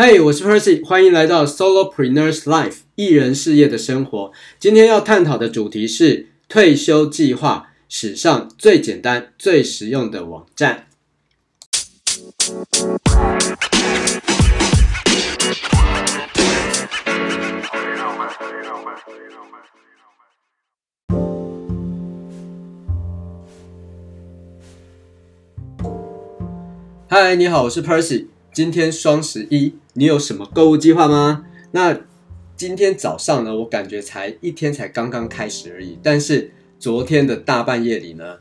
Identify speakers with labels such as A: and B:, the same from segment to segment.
A: 嘿，hey, 我是 Percy，欢迎来到 Solopreneurs Life 艺人事业的生活。今天要探讨的主题是退休计划，史上最简单、最实用的网站。嗨，你好，我是 Percy。今天双十一，你有什么购物计划吗？那今天早上呢，我感觉才一天才刚刚开始而已。但是昨天的大半夜里呢，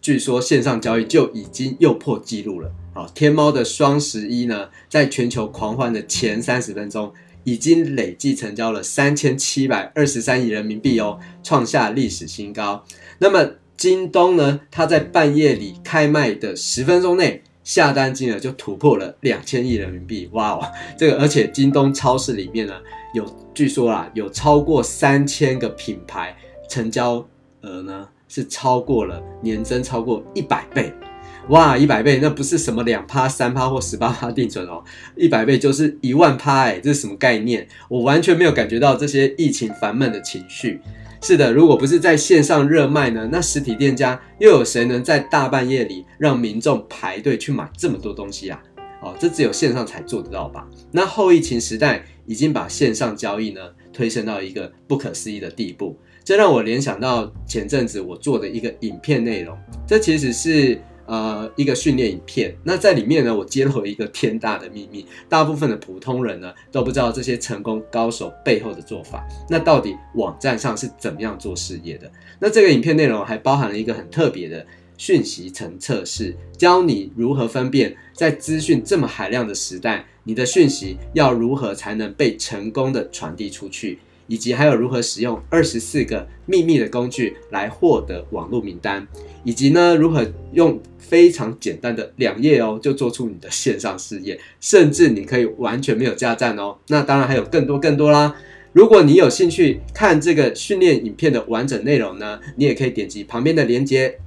A: 据说线上交易就已经又破纪录了。好，天猫的双十一呢，在全球狂欢的前三十分钟，已经累计成交了三千七百二十三亿人民币哦，创下历史新高。那么京东呢，它在半夜里开卖的十分钟内，下单金额就突破了两千亿人民币，哇哦！这个而且京东超市里面呢，有据说啦，有超过三千个品牌成交额呢是超过了年增超过一百倍，哇！一百倍那不是什么两趴三趴或十八趴定存哦，一百倍就是一万趴哎，这是什么概念？我完全没有感觉到这些疫情烦闷的情绪。是的，如果不是在线上热卖呢，那实体店家又有谁能在大半夜里让民众排队去买这么多东西啊？哦，这只有线上才做得到吧？那后疫情时代已经把线上交易呢推升到一个不可思议的地步，这让我联想到前阵子我做的一个影片内容，这其实是。呃，一个训练影片，那在里面呢，我揭露了一个天大的秘密，大部分的普通人呢都不知道这些成功高手背后的做法。那到底网站上是怎么样做事业的？那这个影片内容还包含了一个很特别的讯息层测试，教你如何分辨在资讯这么海量的时代，你的讯息要如何才能被成功的传递出去。以及还有如何使用二十四个秘密的工具来获得网络名单，以及呢，如何用非常简单的两页哦就做出你的线上事业，甚至你可以完全没有加站哦。那当然还有更多更多啦。如果你有兴趣看这个训练影片的完整内容呢，你也可以点击旁边的链接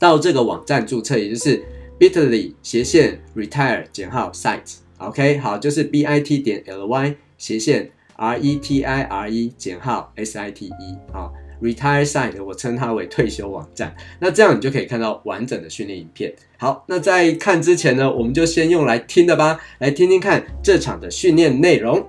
A: 到这个网站注册，也就是 bitterly 斜线 retire 减号 site。OK，好，就是 bit 点 ly 斜线。R E T I R E 减号 S I T E 啊，Retire Site，我称它为退休网站。那这样你就可以看到完整的训练影片。好，那在看之前呢，我们就先用来听的吧，来听听看这场的训练内容。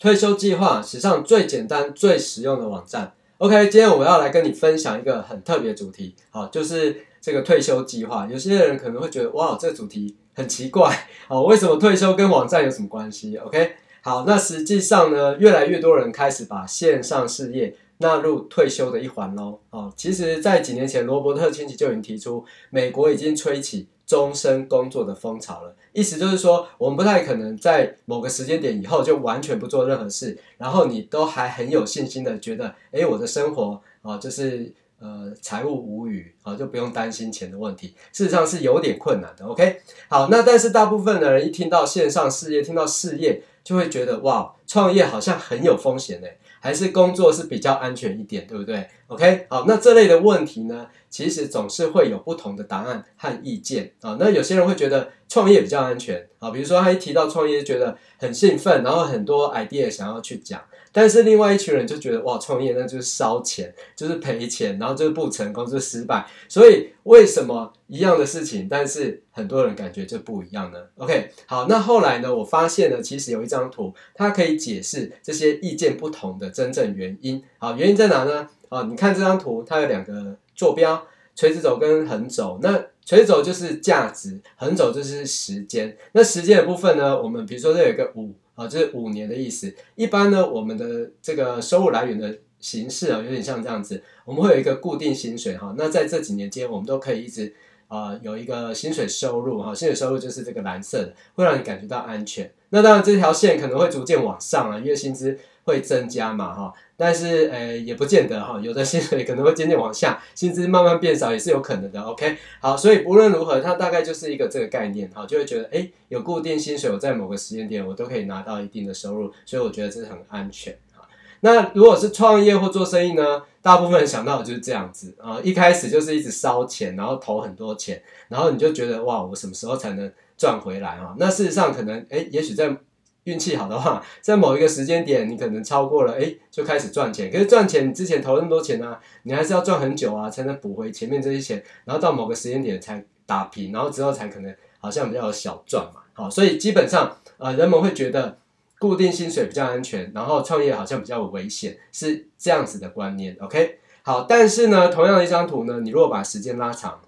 A: 退休计划，史上最简单、最实用的网站。OK，今天我要来跟你分享一个很特别主题，好，就是这个退休计划。有些人可能会觉得，哇，这个主题。很奇怪，哦，为什么退休跟网站有什么关系？OK，好，那实际上呢，越来越多人开始把线上事业纳入退休的一环喽。哦，其实，在几年前，罗伯特清崎就已经提出，美国已经吹起终身工作的风潮了。意思就是说，我们不太可能在某个时间点以后就完全不做任何事，然后你都还很有信心的觉得，诶，我的生活啊，就是。呃，财务无虞啊，就不用担心钱的问题。事实上是有点困难的。OK，好，那但是大部分的人一听到线上事业，听到事业，就会觉得哇，创业好像很有风险呢，还是工作是比较安全一点，对不对？OK，好，那这类的问题呢，其实总是会有不同的答案和意见啊。那有些人会觉得创业比较安全啊，比如说他一提到创业，觉得很兴奋，然后很多 idea 想要去讲。但是另外一群人就觉得哇，创业那就是烧钱，就是赔钱，然后就是不成功，就是失败。所以为什么一样的事情，但是很多人感觉就不一样呢？OK，好，那后来呢，我发现呢，其实有一张图，它可以解释这些意见不同的真正原因。好，原因在哪呢？啊，你看这张图，它有两个坐标，垂直轴跟横轴。那垂直轴就是价值，横轴就是时间。那时间的部分呢，我们比如说这有一个五。啊，这是五年的意思。一般呢，我们的这个收入来源的形式啊，有点像这样子。我们会有一个固定薪水哈。那在这几年间，我们都可以一直啊有一个薪水收入哈。薪水收入就是这个蓝色的，会让你感觉到安全。那当然，这条线可能会逐渐往上啊，因为薪资。会增加嘛哈，但是呃也不见得哈，有的薪水可能会渐渐往下，薪资慢慢变少也是有可能的。OK，好，所以不论如何，它大概就是一个这个概念哈，就会觉得诶有固定薪水，我在某个时间点我都可以拿到一定的收入，所以我觉得这是很安全哈。那如果是创业或做生意呢？大部分人想到的就是这样子啊，一开始就是一直烧钱，然后投很多钱，然后你就觉得哇，我什么时候才能赚回来啊？那事实上可能诶，也许在运气好的话，在某一个时间点，你可能超过了诶，就开始赚钱。可是赚钱，你之前投那么多钱啊，你还是要赚很久啊，才能补回前面这些钱，然后到某个时间点才打平，然后之后才可能好像比较有小赚嘛。好，所以基本上呃，人们会觉得。固定薪水比较安全，然后创业好像比较危险，是这样子的观念。OK，好，但是呢，同样的一张图呢，你如果把时间拉长，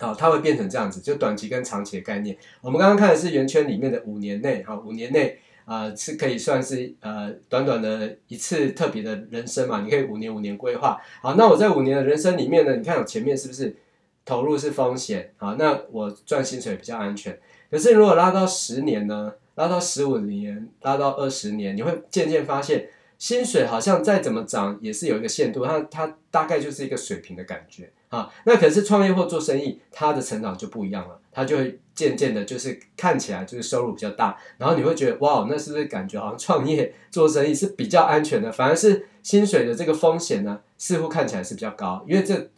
A: 好，它会变成这样子，就短期跟长期的概念。我们刚刚看的是圆圈里面的五年内，好，五年内啊、呃、是可以算是呃短短的一次特别的人生嘛，你可以五年五年规划。好，那我在五年的人生里面呢，你看我前面是不是投入是风险？好，那我赚薪水比较安全。可是如果拉到十年呢？拉到十五年，拉到二十年，你会渐渐发现，薪水好像再怎么涨也是有一个限度，它它大概就是一个水平的感觉啊。那可是创业或做生意，他的成长就不一样了，他就会渐渐的，就是看起来就是收入比较大，然后你会觉得哇，那是不是感觉好像创业做生意是比较安全的？反而是薪水的这个风险呢，似乎看起来是比较高，因为这。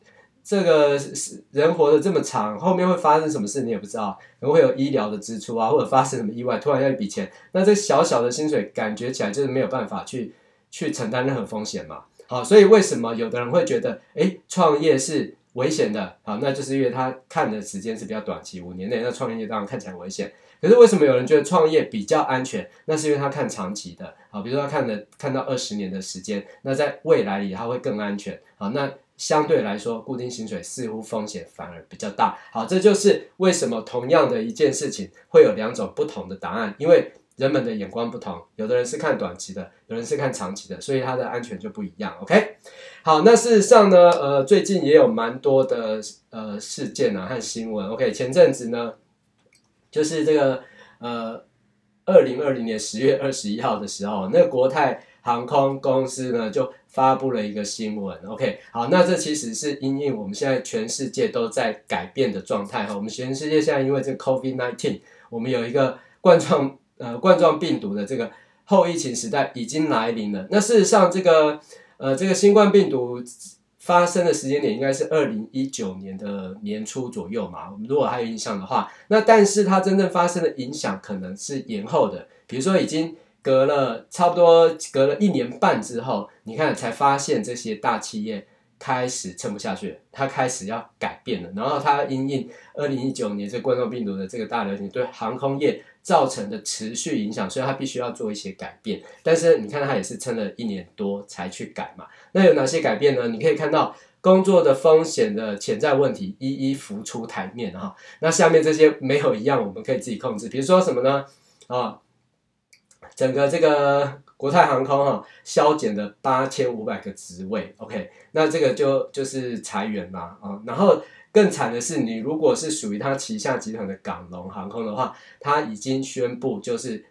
A: 这个是人活得这么长，后面会发生什么事你也不知道，可能会有医疗的支出啊，或者发生什么意外，突然要一笔钱，那这小小的薪水感觉起来就是没有办法去去承担任何风险嘛。好，所以为什么有的人会觉得，诶，创业是危险的？好，那就是因为他看的时间是比较短期，五年内，那创业当然看起来危险。可是为什么有人觉得创业比较安全？那是因为他看长期的，好，比如说他看的看到二十年的时间，那在未来里他会更安全。好，那。相对来说，固定薪水似乎风险反而比较大。好，这就是为什么同样的一件事情会有两种不同的答案，因为人们的眼光不同，有的人是看短期的，有人是看长期的，所以它的安全就不一样。OK，好，那事实上呢，呃，最近也有蛮多的呃事件啊和新闻。OK，前阵子呢，就是这个呃，二零二零年十月二十一号的时候，那个国泰。航空公司呢就发布了一个新闻，OK，好，那这其实是因应我们现在全世界都在改变的状态哈，我们全世界现在因为这个 COVID-19，我们有一个冠状呃冠状病毒的这个后疫情时代已经来临了。那事实上，这个呃这个新冠病毒发生的时间点应该是二零一九年的年初左右嘛，我们如果还有印象的话，那但是它真正发生的影响可能是延后的，比如说已经。隔了差不多隔了一年半之后，你看才发现这些大企业开始撑不下去，它开始要改变了。然后它因应二零一九年这冠状病毒的这个大流行对航空业造成的持续影响，所以它必须要做一些改变。但是你看它也是撑了一年多才去改嘛。那有哪些改变呢？你可以看到工作的风险的潜在问题一一浮出台面哈。那下面这些没有一样我们可以自己控制，比如说什么呢？啊。整个这个国泰航空哈，削减了八千五百个职位，OK，那这个就就是裁员嘛啊。然后更惨的是，你如果是属于他旗下集团的港龙航空的话，他已经宣布就是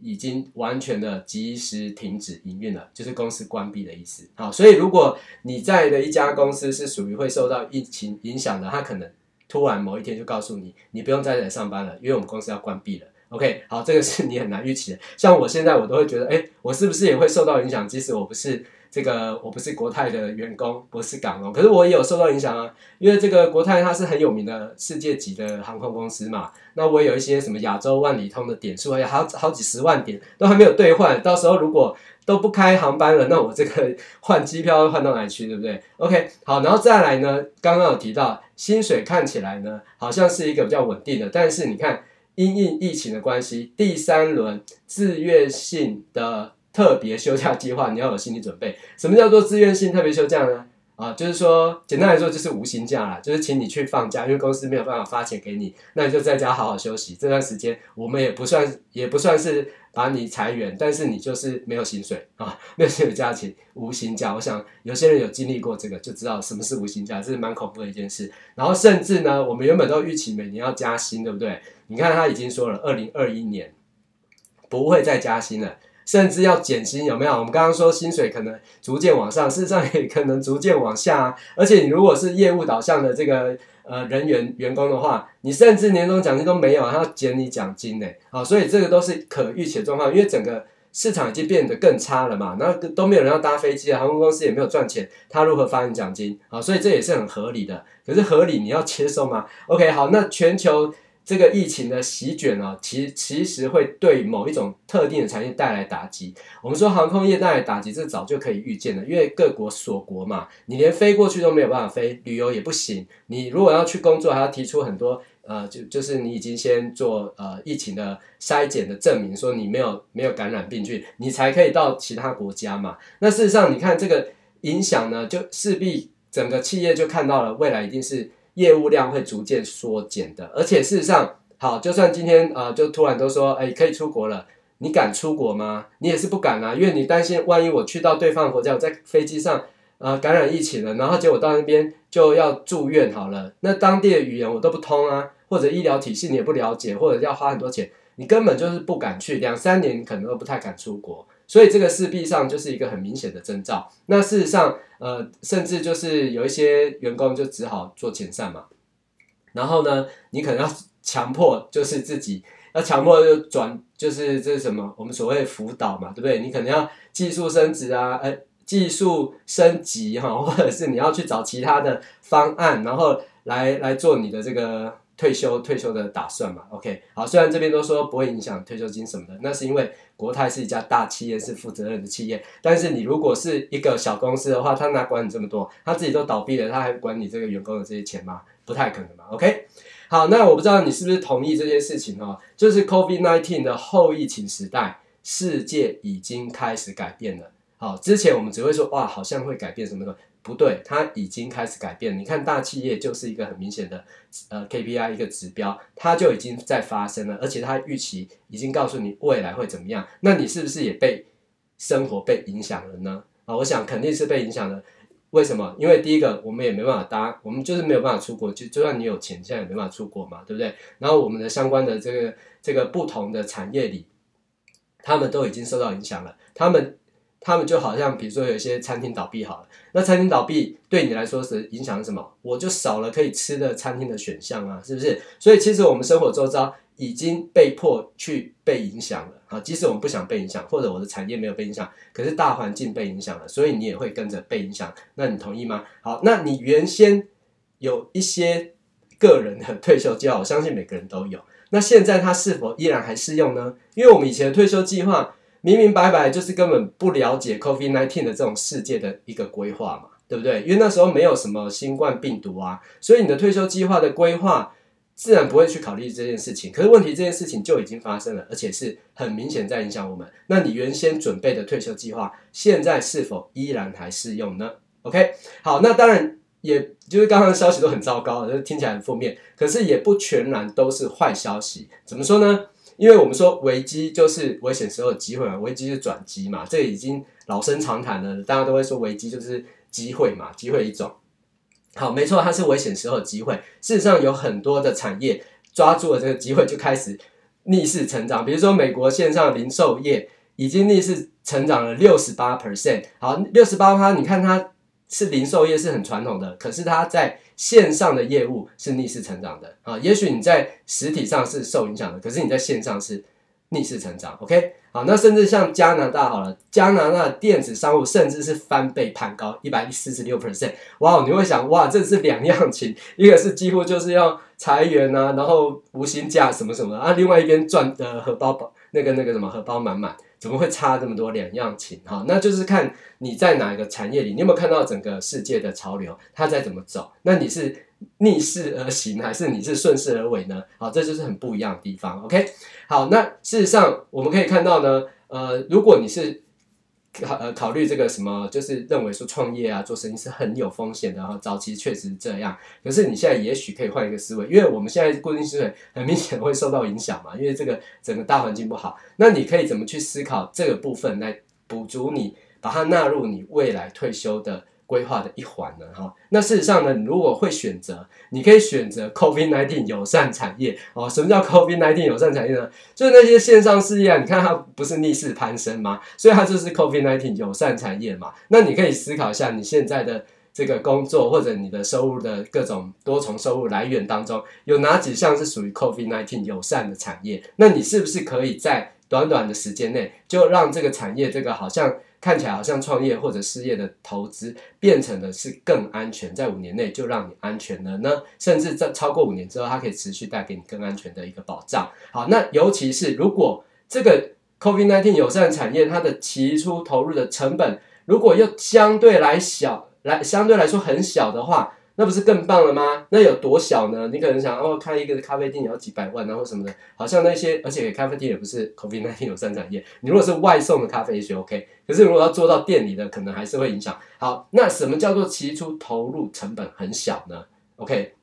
A: 已经完全的及时停止营运了，就是公司关闭的意思。好，所以如果你在的一家公司是属于会受到疫情影响的，他可能突然某一天就告诉你，你不用再来上班了，因为我们公司要关闭了。OK，好，这个是你很难预期的。像我现在，我都会觉得，哎，我是不是也会受到影响？即使我不是这个，我不是国泰的员工，不是港龙，可是我也有受到影响啊。因为这个国泰它是很有名的世界级的航空公司嘛。那我有一些什么亚洲万里通的点数，还有好好几十万点都还没有兑换。到时候如果都不开航班了，那我这个 换机票换到哪里去，对不对？OK，好，然后再来呢，刚刚有提到薪水看起来呢，好像是一个比较稳定的，但是你看。因应疫情的关系，第三轮自愿性的特别休假计划，你要有心理准备。什么叫做自愿性特别休假呢？啊，就是说，简单来说就是无薪假啦，就是请你去放假，因为公司没有办法发钱给你，那你就在家好好休息。这段时间我们也不算，也不算是把你裁员，但是你就是没有薪水啊，没有薪水假期，无薪假。我想有些人有经历过这个，就知道什么是无薪假，这是蛮恐怖的一件事。然后甚至呢，我们原本都预期每年要加薪，对不对？你看他已经说了，二零二一年不会再加薪了。甚至要减薪，有没有？我们刚刚说薪水可能逐渐往上，事实上也可能逐渐往下啊。而且你如果是业务导向的这个呃人员员工的话，你甚至年终奖金都没有，他要减你奖金呢。好，所以这个都是可预期的状况，因为整个市场已经变得更差了嘛，然后都没有人要搭飞机了，航空公司也没有赚钱，他如何发你奖金啊？所以这也是很合理的。可是合理你要接受吗？OK，好，那全球。这个疫情的席卷啊，其其实会对某一种特定的产业带来打击。我们说航空业带来打击，这早就可以预见了，因为各国锁国嘛，你连飞过去都没有办法飞，旅游也不行。你如果要去工作，还要提出很多呃，就就是你已经先做呃疫情的筛检的证明，说你没有没有感染病菌，你才可以到其他国家嘛。那事实上，你看这个影响呢，就势必整个企业就看到了未来一定是。业务量会逐渐缩减的，而且事实上，好，就算今天啊、就突然都说，哎，可以出国了，你敢出国吗？你也是不敢啊，因为你担心，万一我去到对方国家，我在飞机上呃感染疫情了，然后结果到那边就要住院好了，那当地的语言我都不通啊，或者医疗体系你也不了解，或者要花很多钱，你根本就是不敢去，两三年可能都不太敢出国。所以这个势必上就是一个很明显的征兆。那事实上，呃，甚至就是有一些员工就只好做遣散嘛。然后呢，你可能要强迫，就是自己要强迫就转，就是这是什么？我们所谓辅导嘛，对不对？你可能要技术升职啊，呃，技术升级哈，或者是你要去找其他的方案，然后来来做你的这个。退休退休的打算嘛，OK，好，虽然这边都说不会影响退休金什么的，那是因为国泰是一家大企业，是负责任的企业。但是你如果是一个小公司的话，他哪管你这么多？他自己都倒闭了，他还管你这个员工的这些钱吗？不太可能嘛，OK。好，那我不知道你是不是同意这件事情哦，就是 COVID-19 的后疫情时代，世界已经开始改变了。好，之前我们只会说哇，好像会改变什么的。不对，它已经开始改变。你看大企业就是一个很明显的呃 KPI 一个指标，它就已经在发生了，而且它预期已经告诉你未来会怎么样。那你是不是也被生活被影响了呢？啊，我想肯定是被影响了。为什么？因为第一个，我们也没办法搭，我们就是没有办法出国。就就算你有钱，现在也没办法出国嘛，对不对？然后我们的相关的这个这个不同的产业里，他们都已经受到影响了，他们。他们就好像，比如说有一些餐厅倒闭好了，那餐厅倒闭对你来说是影响什么？我就少了可以吃的餐厅的选项啊，是不是？所以其实我们生活周遭已经被迫去被影响了啊，即使我们不想被影响，或者我的产业没有被影响，可是大环境被影响了，所以你也会跟着被影响。那你同意吗？好，那你原先有一些个人的退休计划，我相信每个人都有。那现在它是否依然还适用呢？因为我们以前的退休计划。明明白白就是根本不了解 COVID-19 的这种世界的一个规划嘛，对不对？因为那时候没有什么新冠病毒啊，所以你的退休计划的规划自然不会去考虑这件事情。可是问题，这件事情就已经发生了，而且是很明显在影响我们。那你原先准备的退休计划，现在是否依然还适用呢？OK，好，那当然，也就是刚刚的消息都很糟糕，就是听起来很负面，可是也不全然都是坏消息。怎么说呢？因为我们说危机就是危险时候的机会嘛，危机是转机嘛，这已经老生常谈了，大家都会说危机就是机会嘛，机会一种。好，没错，它是危险时候的机会。事实上，有很多的产业抓住了这个机会，就开始逆势成长。比如说，美国线上零售业已经逆势成长了六十八 percent。好，六十八趴，你看它是零售业是很传统的，可是它在线上的业务是逆势成长的啊，也许你在实体上是受影响的，可是你在线上是逆势成长。OK，好，那甚至像加拿大好了，加拿大电子商务甚至是翻倍攀高一百四十六 percent。哇，你会想哇，这是两样情，一个是几乎就是要裁员啊，然后无薪假什么什么啊，另外一边赚的荷包包那个那个什么荷包满满。怎么会差这么多两样情哈？那就是看你在哪一个产业里，你有没有看到整个世界的潮流，它在怎么走？那你是逆势而行，还是你是顺势而为呢？好，这就是很不一样的地方。OK，好，那事实上我们可以看到呢，呃，如果你是。考呃考虑这个什么，就是认为说创业啊做生意是很有风险的哈，早期确实是这样。可是你现在也许可以换一个思维，因为我们现在固定薪水很明显会受到影响嘛，因为这个整个大环境不好。那你可以怎么去思考这个部分来补足你，把它纳入你未来退休的规划的一环呢？哈，那事实上呢，你如果会选择，你可以选择 COVID-19 友善产业哦。什么叫 COVID-19 友善产业呢？就是那些线上事业啊，你看它不是逆势攀升吗？所以它就是 COVID-19 友善产业嘛。那你可以思考一下，你现在的这个工作或者你的收入的各种多重收入来源当中，有哪几项是属于 COVID-19 友善的产业？那你是不是可以在短短的时间内就让这个产业这个好像看起来好像创业或者事业的投资变成的是更安全，在五年内就让你安全了呢？甚至在超过五年之后，它可以持续带给你更安全的一个保障。好，那尤其是如果这个 COVID-19 友善产业，它的提出投入的成本，如果又相对来小，来相对来说很小的话，那不是更棒了吗？那有多小呢？你可能想，哦，开一个咖啡店也要几百万，然后什么的，好像那些，而且咖啡店也不是 COVID-19 友善产业。你如果是外送的咖啡也许 OK，可是如果要做到店里的，可能还是会影响。好，那什么叫做起初投入成本很小呢？OK，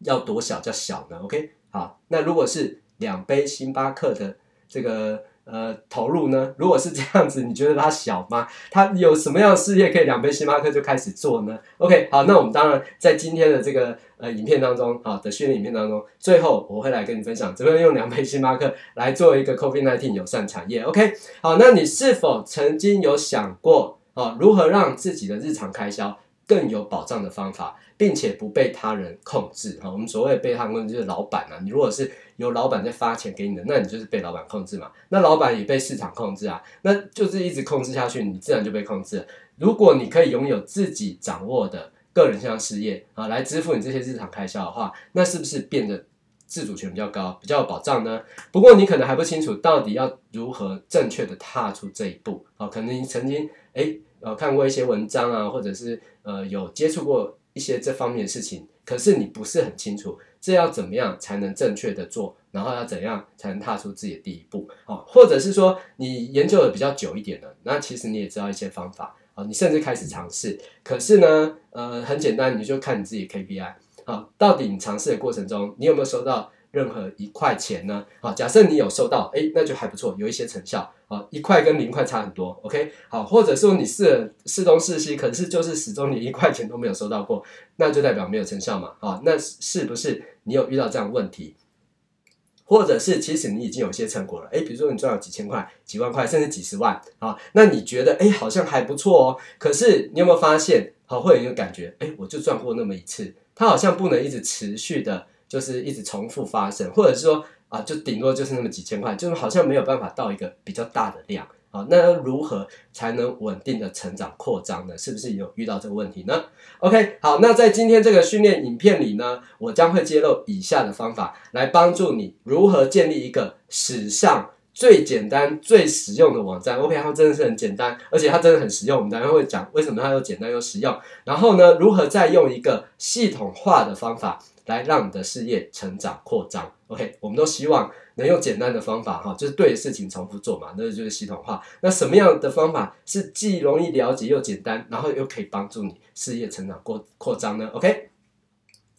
A: 要多小叫小呢？OK，好，那如果是两杯星巴克的这个。呃，投入呢？如果是这样子，你觉得它小吗？它有什么样的事业可以两杯星巴克就开始做呢？OK，好，那我们当然在今天的这个呃影片当中，好的训练影片当中，最后我会来跟你分享怎么样用两杯星巴克来做一个 COVID-19 友善产业。OK，好，那你是否曾经有想过啊，如何让自己的日常开销更有保障的方法，并且不被他人控制？哈，我们所谓被他人控制就是老板啊，你如果是。由老板在发钱给你的，那你就是被老板控制嘛。那老板也被市场控制啊，那就是一直控制下去，你自然就被控制了。如果你可以拥有自己掌握的个人项事业啊，来支付你这些日常开销的话，那是不是变得自主权比较高，比较有保障呢？不过你可能还不清楚到底要如何正确的踏出这一步啊。可能你曾经诶呃看过一些文章啊，或者是呃有接触过一些这方面的事情，可是你不是很清楚。这要怎么样才能正确的做？然后要怎样才能踏出自己的第一步？哦，或者是说你研究的比较久一点了，那其实你也知道一些方法啊，你甚至开始尝试。可是呢，呃，很简单，你就看你自己 KPI 啊，到底你尝试的过程中，你有没有收到？任何一块钱呢？好，假设你有收到，诶，那就还不错，有一些成效。好，一块跟零块差很多，OK。好，或者说你试试东试西，可是就是始终你一块钱都没有收到过，那就代表没有成效嘛。好，那是不是你有遇到这样问题？或者是其实你已经有一些成果了？诶，比如说你赚了几千块、几万块，甚至几十万，好，那你觉得诶，好像还不错哦。可是你有没有发现，好，会有一个感觉，诶，我就赚过那么一次，它好像不能一直持续的。就是一直重复发生，或者是说啊，就顶多就是那么几千块，就是好像没有办法到一个比较大的量啊。那如何才能稳定的成长扩张呢？是不是有遇到这个问题呢？OK，好，那在今天这个训练影片里呢，我将会揭露以下的方法，来帮助你如何建立一个史上最简单、最实用的网站。OK，它真的是很简单，而且它真的很实用。我们等下会讲为什么它又简单又实用。然后呢，如何再用一个系统化的方法。来让你的事业成长扩张，OK，我们都希望能用简单的方法哈，就是对的事情重复做嘛，那就是系统化。那什么样的方法是既容易了解又简单，然后又可以帮助你事业成长扩扩张呢？OK，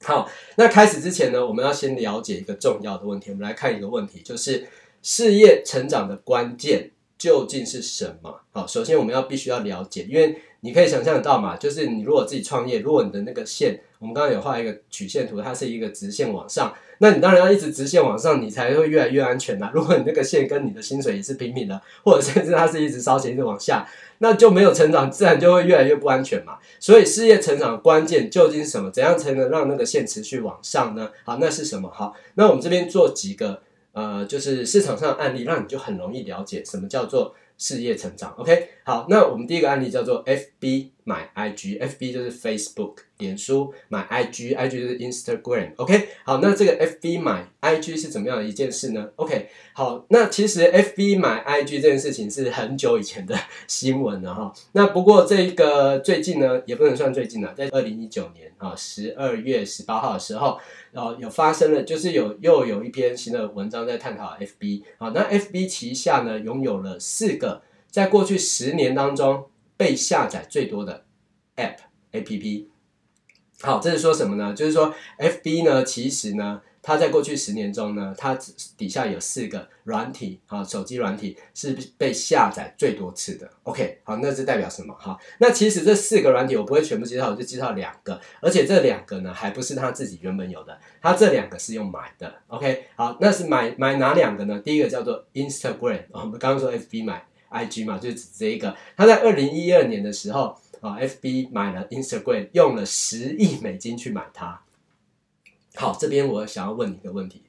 A: 好，那开始之前呢，我们要先了解一个重要的问题。我们来看一个问题，就是事业成长的关键究竟是什么？好，首先我们要必须要了解，因为你可以想象得到嘛，就是你如果自己创业，如果你的那个线。我们刚刚有画一个曲线图，它是一个直线往上，那你当然要一直直线往上，你才会越来越安全呐。如果你那个线跟你的薪水也是平平的，或者甚至它是一直烧钱一直往下，那就没有成长，自然就会越来越不安全嘛。所以事业成长的关键究竟是什么？怎样才能让那个线持续往上呢？好，那是什么？好，那我们这边做几个呃，就是市场上的案例，让你就很容易了解什么叫做。事业成长，OK，好，那我们第一个案例叫做 FB 买 IG，FB 就是 Facebook，脸书买 IG，IG 就是 Instagram，OK，好，那这个 FB 买 IG 是怎么样的一件事呢？OK，好，那其实 FB 买 IG 这件事情是很久以前的 新闻了哈，那不过这个最近呢，也不能算最近了，在二零一九年啊十二月十八号的时候。然后有发生了，就是有又有一篇新的文章在探讨 FB 啊，那 FB 旗下呢拥有了四个在过去十年当中被下载最多的 App APP。好，这是说什么呢？就是说 FB 呢，其实呢。它在过去十年中呢，它底下有四个软体啊，手机软体是被下载最多次的。OK，好，那这代表什么？好，那其实这四个软体我不会全部介绍，我就介绍两个，而且这两个呢还不是他自己原本有的，他这两个是用买的。OK，好，那是买买哪两个呢？第一个叫做 Instagram，我们刚刚说 FB 买 IG 嘛，就是指这一个。他在二零一二年的时候啊，FB 买了 Instagram，用了十亿美金去买它。好，这边我想要问你一个问题：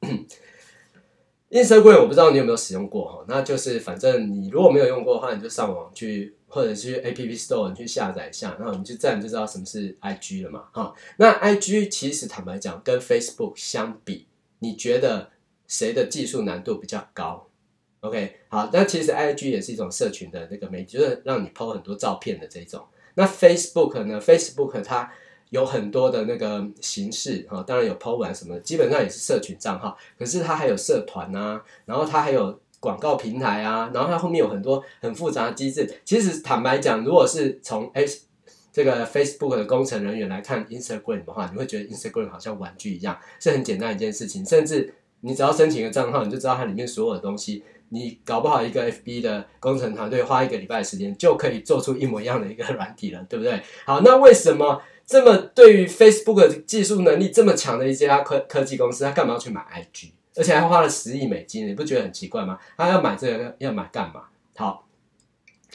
B: Instagram 我不知道你有没有使用过哈，那就是反正你如果没有用过的话，你就上网去或者去 App Store 你去下载一下，然后你就自然就知道什么是 IG 了嘛哈。那 IG 其实坦白讲跟 Facebook 相比，你觉得谁的技术难度比较高？OK，好，那其实 IG 也是一种社群的那个媒体，就是让你 PO 很多照片的这种。那 Facebook 呢？Facebook 它有很多的那个形式哈，当然有 po 文什么的，基本上也是社群账号。可是它还有社团啊，然后它还有广告平台啊，然后它后面有很多很复杂的机制。其实坦白讲，如果是从 S 这个 Facebook 的工程人员来看 Instagram 的话，你会觉得 Instagram 好像玩具一样，是很简单一件事情。甚至你只要申请一个账号，你就知道它里面所有的东西。你搞不好一个 FB 的工程团队花一个礼拜时间就可以做出一模一样的一个软体了，对不对？好，那为什么？这么对于 Facebook 技术能力这么强的一家科科技公司，他干嘛要去买 IG？而且还花了十亿美金，你不觉得很奇怪吗？他要买这个要买干嘛？好，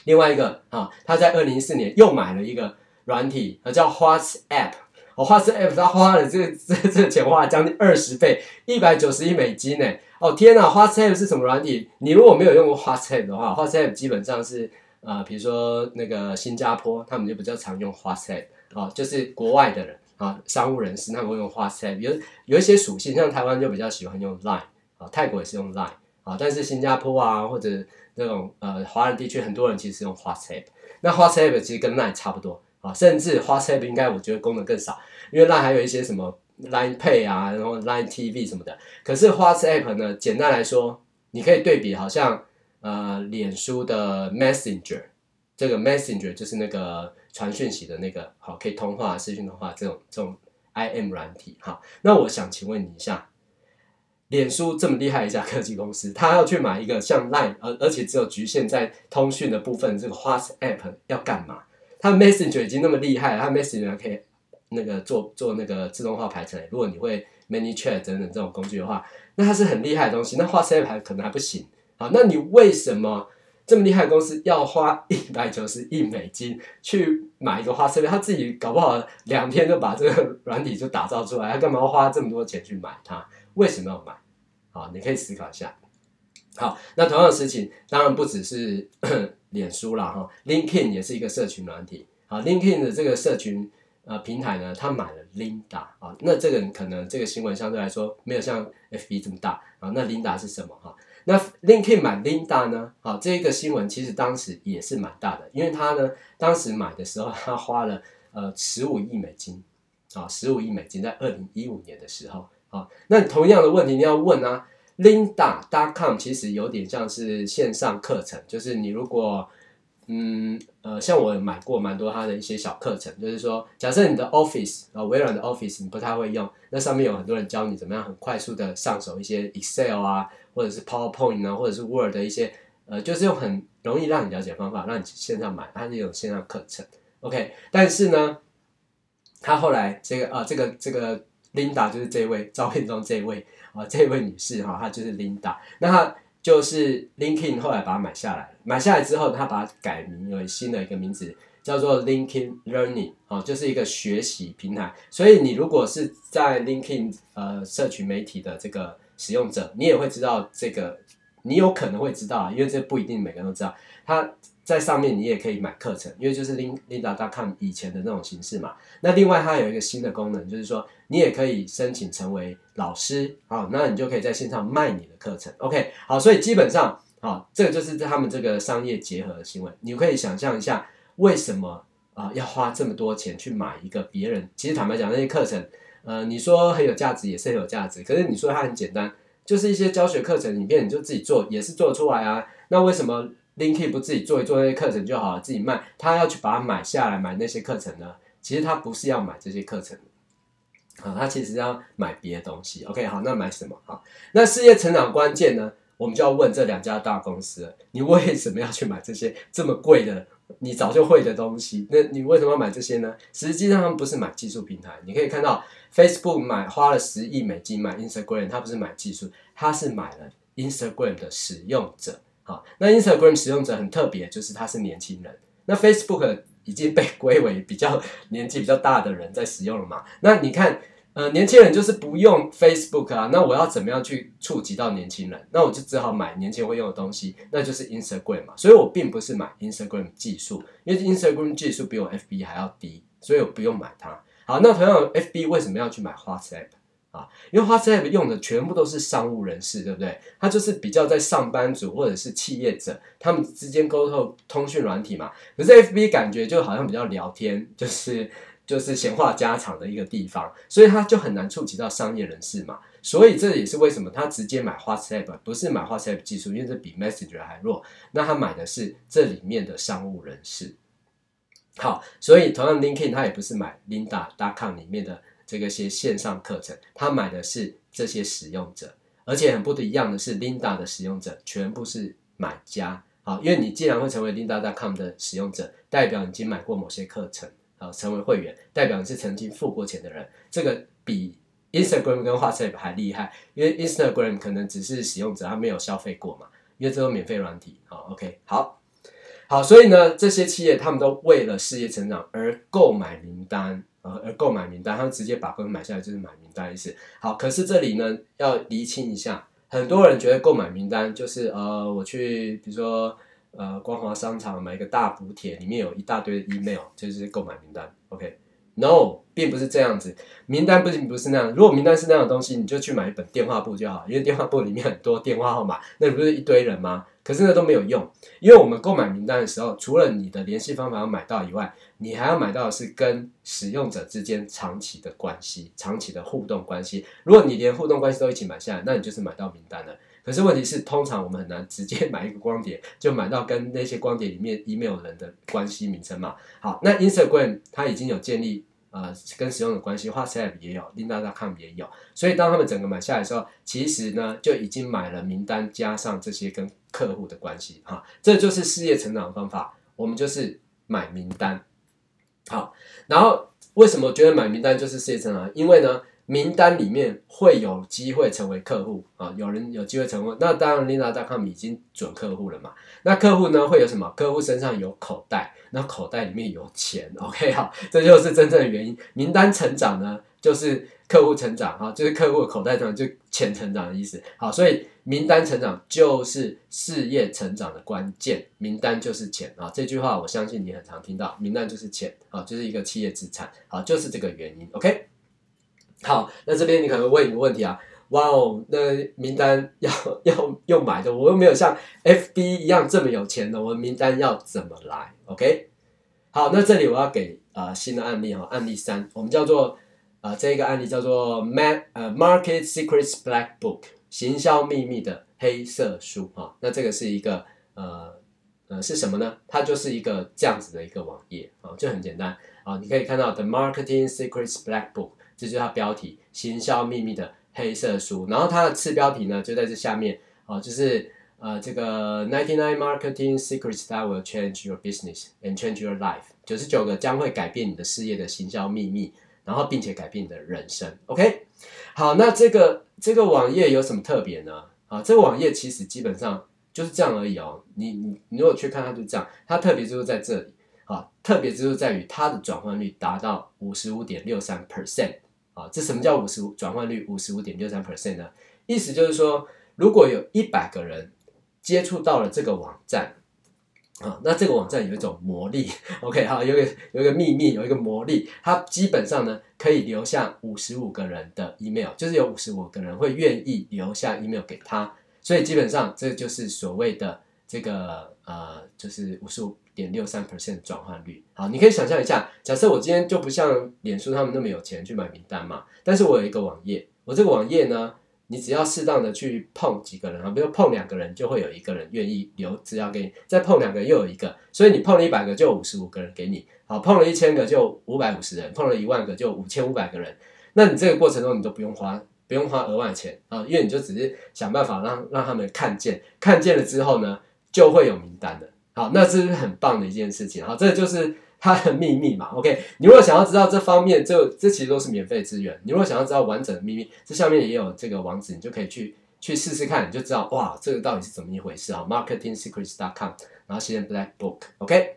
B: 另外一个啊，他在二零一四年又买了一个软体，叫 WhatsApp。哦，WhatsApp 他花了这个这这钱花了将近二十倍，一百九十亿美金呢。哦天呐，WhatsApp 是什么软体？你如果没有用过 WhatsApp 的话，WhatsApp 基本上是啊，比如说那个新加坡，他们就比较常用 WhatsApp。啊，就是国外的人啊，商务人士，他们会用 WhatsApp，有有一些属性，像台湾就比较喜欢用 Line 啊，泰国也是用 Line 啊，但是新加坡啊或者那种呃华人地区，很多人其实用 WhatsApp。那 WhatsApp 其实跟 Line 差不多啊，甚至 WhatsApp 应该我觉得功能更少，因为 Line 还有一些什么 Line Pay 啊，然后 Line TV 什么的。可是 WhatsApp 呢，简单来说，你可以对比，好像呃脸书的 Messenger，这个 Messenger 就是那个。传讯息的那个好，可以通话、视讯通话这种这种 IM 软体哈。那我想请问你一下，脸书这么厉害一家科技公司，他要去买一个像 Line，而而且只有局限在通讯的部分，这个 WhatsApp 要干嘛？它 Messenger 已经那么厉害了，它 Messenger 还可以那个做做那个自动化排程。如果你会 ManyChat 等等这种工具的话，那它是很厉害的东西。那 WhatsApp 还可能还不行。好，那你为什么？这么厉害的公司要花一百九十亿美金去买一个花设备，他自己搞不好两天就把这个软体就打造出来，他干嘛要花这么多钱去买它？为什么要买？好，你可以思考一下。好，那同样的事情当然不只是 脸书啦，哈，LinkedIn 也是一个社群软体。好，LinkedIn 的这个社群呃平台呢，他买了 Linda 啊，那这个可能这个新闻相对来说没有像 FB 这么大啊。那 Linda 是什么？哈？那 LinkedIn 买 Linda 呢？好，这个新闻其实当时也是蛮大的，因为他呢当时买的时候，他花了呃十五亿美金，啊，十五亿美金在二零一五年的时候，啊，那同样的问题你要问啊，Linda.com 其实有点像是线上课程，就是你如果。嗯，呃，像我买过蛮多他的一些小课程，就是说，假设你的 Office 啊，微软的 Office 你不太会用，那上面有很多人教你怎么样很快速的上手一些 Excel 啊，或者是 PowerPoint 啊，或者是 Word 的一些，呃，就是用很容易让你了解的方法，让你线上买，它是一种线上课程，OK。但是呢，他后来这个啊，这个这个 Linda 就是这位 照片中这位啊，这位女士哈、她就是 Linda，那她。就是 LinkedIn 后来把它买下来，买下来之后，他把它改名为新的一个名字，叫做 LinkedIn Learning，哦，就是一个学习平台。所以你如果是在 LinkedIn 呃社群媒体的这个使用者，你也会知道这个，你有可能会知道，因为这不一定每个人都知道。它在上面你也可以买课程，因为就是 Lynda.com 以前的那种形式嘛。那另外它有一个新的功能，就是说你也可以申请成为老师啊，那你就可以在线上卖你的课程。OK，好，所以基本上啊，这个就是他们这个商业结合的行为。你可以想象一下，为什么啊要花这么多钱去买一个别人？其实坦白讲，那些课程，呃，你说很有价值也是很有价值，可是你说它很简单，就是一些教学课程影片，你就自己做也是做出来啊。那为什么 linkey 不自己做一做那些课程就好了，自己卖。他要去把它买下来，买那些课程呢？其实他不是要买这些课程，啊，他其实要买别的东西。OK，好，那买什么？好，那事业成长关键呢？我们就要问这两家大公司，你为什么要去买这些这么贵的、你早就会的东西？那你为什么要买这些呢？实际上他们不是买技术平台。你可以看到，Facebook 买花了十亿美金买 Instagram，他不是买技术，他是买了 Instagram 的使用者。好，那 Instagram 使用者很特别，就是他是年轻人。那 Facebook 已经被归为比较年纪比较大的人在使用了嘛？那你看呃，年轻人就是不用 Facebook 啊，那我要怎么样去触及到年轻人？那我就只好买年轻人会用的东西，那就是 Instagram 嘛。所以我并不是买 Instagram 技术，因为 Instagram 技术比我 FB 还要低，所以我不用买它。好，那同样 FB 为什么要去买 WhatsApp 啊？因为 WhatsApp 用的全部都是商务人士，对不对？它就是比较在上班族或者是企业者他们之间沟通通讯软体嘛。可是 FB 感觉就好像比较聊天，就是。就是闲话家常的一个地方，所以他就很难触及到商业人士嘛。所以这也是为什么他直接买 WhatsApp，不是买 WhatsApp 技术，因为这比 Messenger 还弱。那他买的是这里面的商务人士。好，所以同样 LinkedIn 他也不是买 Linda.com 里面的这个些线上课程，他买的是这些使用者。而且很不一样的是，Linda 的使用者全部是买家。好，因为你既然会成为 Linda.com 的使用者，代表已经买过某些课程。啊，成为会员代表你是曾经付过钱的人，这个比 Instagram 跟 WhatsApp 还厉害，因为 Instagram 可能只是使用者，他没有消费过嘛，因为这都免费软体。好，OK，好，好，所以呢，这些企业他们都为了事业成长而购买名单呃，而购买名单，他们直接把工买下来就是买名单意思。好，可是这里呢要厘清一下，很多人觉得购买名单就是呃，我去比如说。呃，光华商场买一个大补贴，里面有一大堆 email，就是购买名单。OK，No，并不是这样子，名单不仅不是那样。如果名单是那样的东西，你就去买一本电话簿就好，因为电话簿里面很多电话号码，那不是一堆人吗？可是那都没有用，因为我们购买名单的时候，除了你的联系方法要买到以外，你还要买到的是跟使用者之间长期的关系、长期的互动关系。如果你连互动关系都一起买下来，那你就是买到名单了。可是问题是，通常我们很难直接买一个光碟就买到跟那些光碟里面 email 人的关系名称嘛。好，那 Instagram 它已经有建立呃跟使用的关系，WhatsApp 也有，Linda.com 也有，所以当他们整个买下来的时候，其实呢就已经买了名单加上这些跟客户的关系哈，这就是事业成长的方法。我们就是买名单。好，然后为什么觉得买名单就是事业成长？因为呢。名单里面会有机会成为客户啊，有人有机会成为，那当然，Linda.com 已经准客户了嘛。那客户呢会有什么？客户身上有口袋，那口袋里面有钱。OK，好，这就是真正的原因。名单成长呢，就是客户成长哈，就是客户的口袋成长，就钱成长的意思。好，所以名单成长就是事业成长的关键。名单就是钱啊，这句话我相信你很常听到。名单就是钱啊，就是一个企业资产。好，就是这个原因。OK。好，那这边你可能问一个问题啊，哇哦，那名单要要用买的，我又没有像 FB 一样这么有钱的，我的名单要怎么来？OK，好，那这里我要给啊、新的案例哈，案例三，我们叫做啊、呃、这个案例叫做 Ma 呃 Market Secrets Black Book，行销秘密的黑色书啊、那这个是一个呃呃是什么呢？它就是一个这样子的一个网页啊、就很简单啊、你可以看到 The Marketing Secrets Black Book。这就是它标题“行销秘密的黑色书”，然后它的次标题呢就在这下面哦，就是呃这个 ninety nine marketing secrets that will change your business and change your life，九十九个将会改变你的事业的行销秘密，然后并且改变你的人生。OK，好，那这个这个网页有什么特别呢？啊，这个网页其实基本上就是这样而已哦。你你你如果去看它就这样，它特别就是在这里啊，特别就是在于它的转换率达到五十五点六三 percent。啊，这什么叫五十五转换率五十五点六三 percent 呢？意思就是说，如果有一百个人接触到了这个网站，啊，那这个网站有一种魔力，OK 哈，有一个有一个秘密，有一个魔力，它基本上呢可以留下五十五个人的 email，就是有五十五个人会愿意留下 email 给他，所以基本上这就是所谓的这个呃，就是五十五。点六三 percent 转换率，好，你可以想象一下，假设我今天就不像脸书他们那么有钱去买名单嘛，但是我有一个网页，我这个网页呢，你只要适当的去碰几个人啊，比如碰两个人，就会有一个人愿意留资料给你，再碰两个又有一个，所以你碰了一百个就五十五个人给你，好，碰了一千个就五百五十人，碰了一万个就五千五百个人，那你这个过程中你都不用花不用花额外钱啊，因为你就只是想办法让让他们看见，看见了之后呢，就会有名单的。好，那这是很棒的一件事情。好，这就是它的秘密嘛。OK，你如果想要知道这方面，这这其实都是免费资源。你如果想要知道完整的秘密，这下面也有这个网址，你就可以去去试试看，你就知道哇，这个到底是怎么一回事啊？marketingsecrets.com，然后现在 Black Book。OK，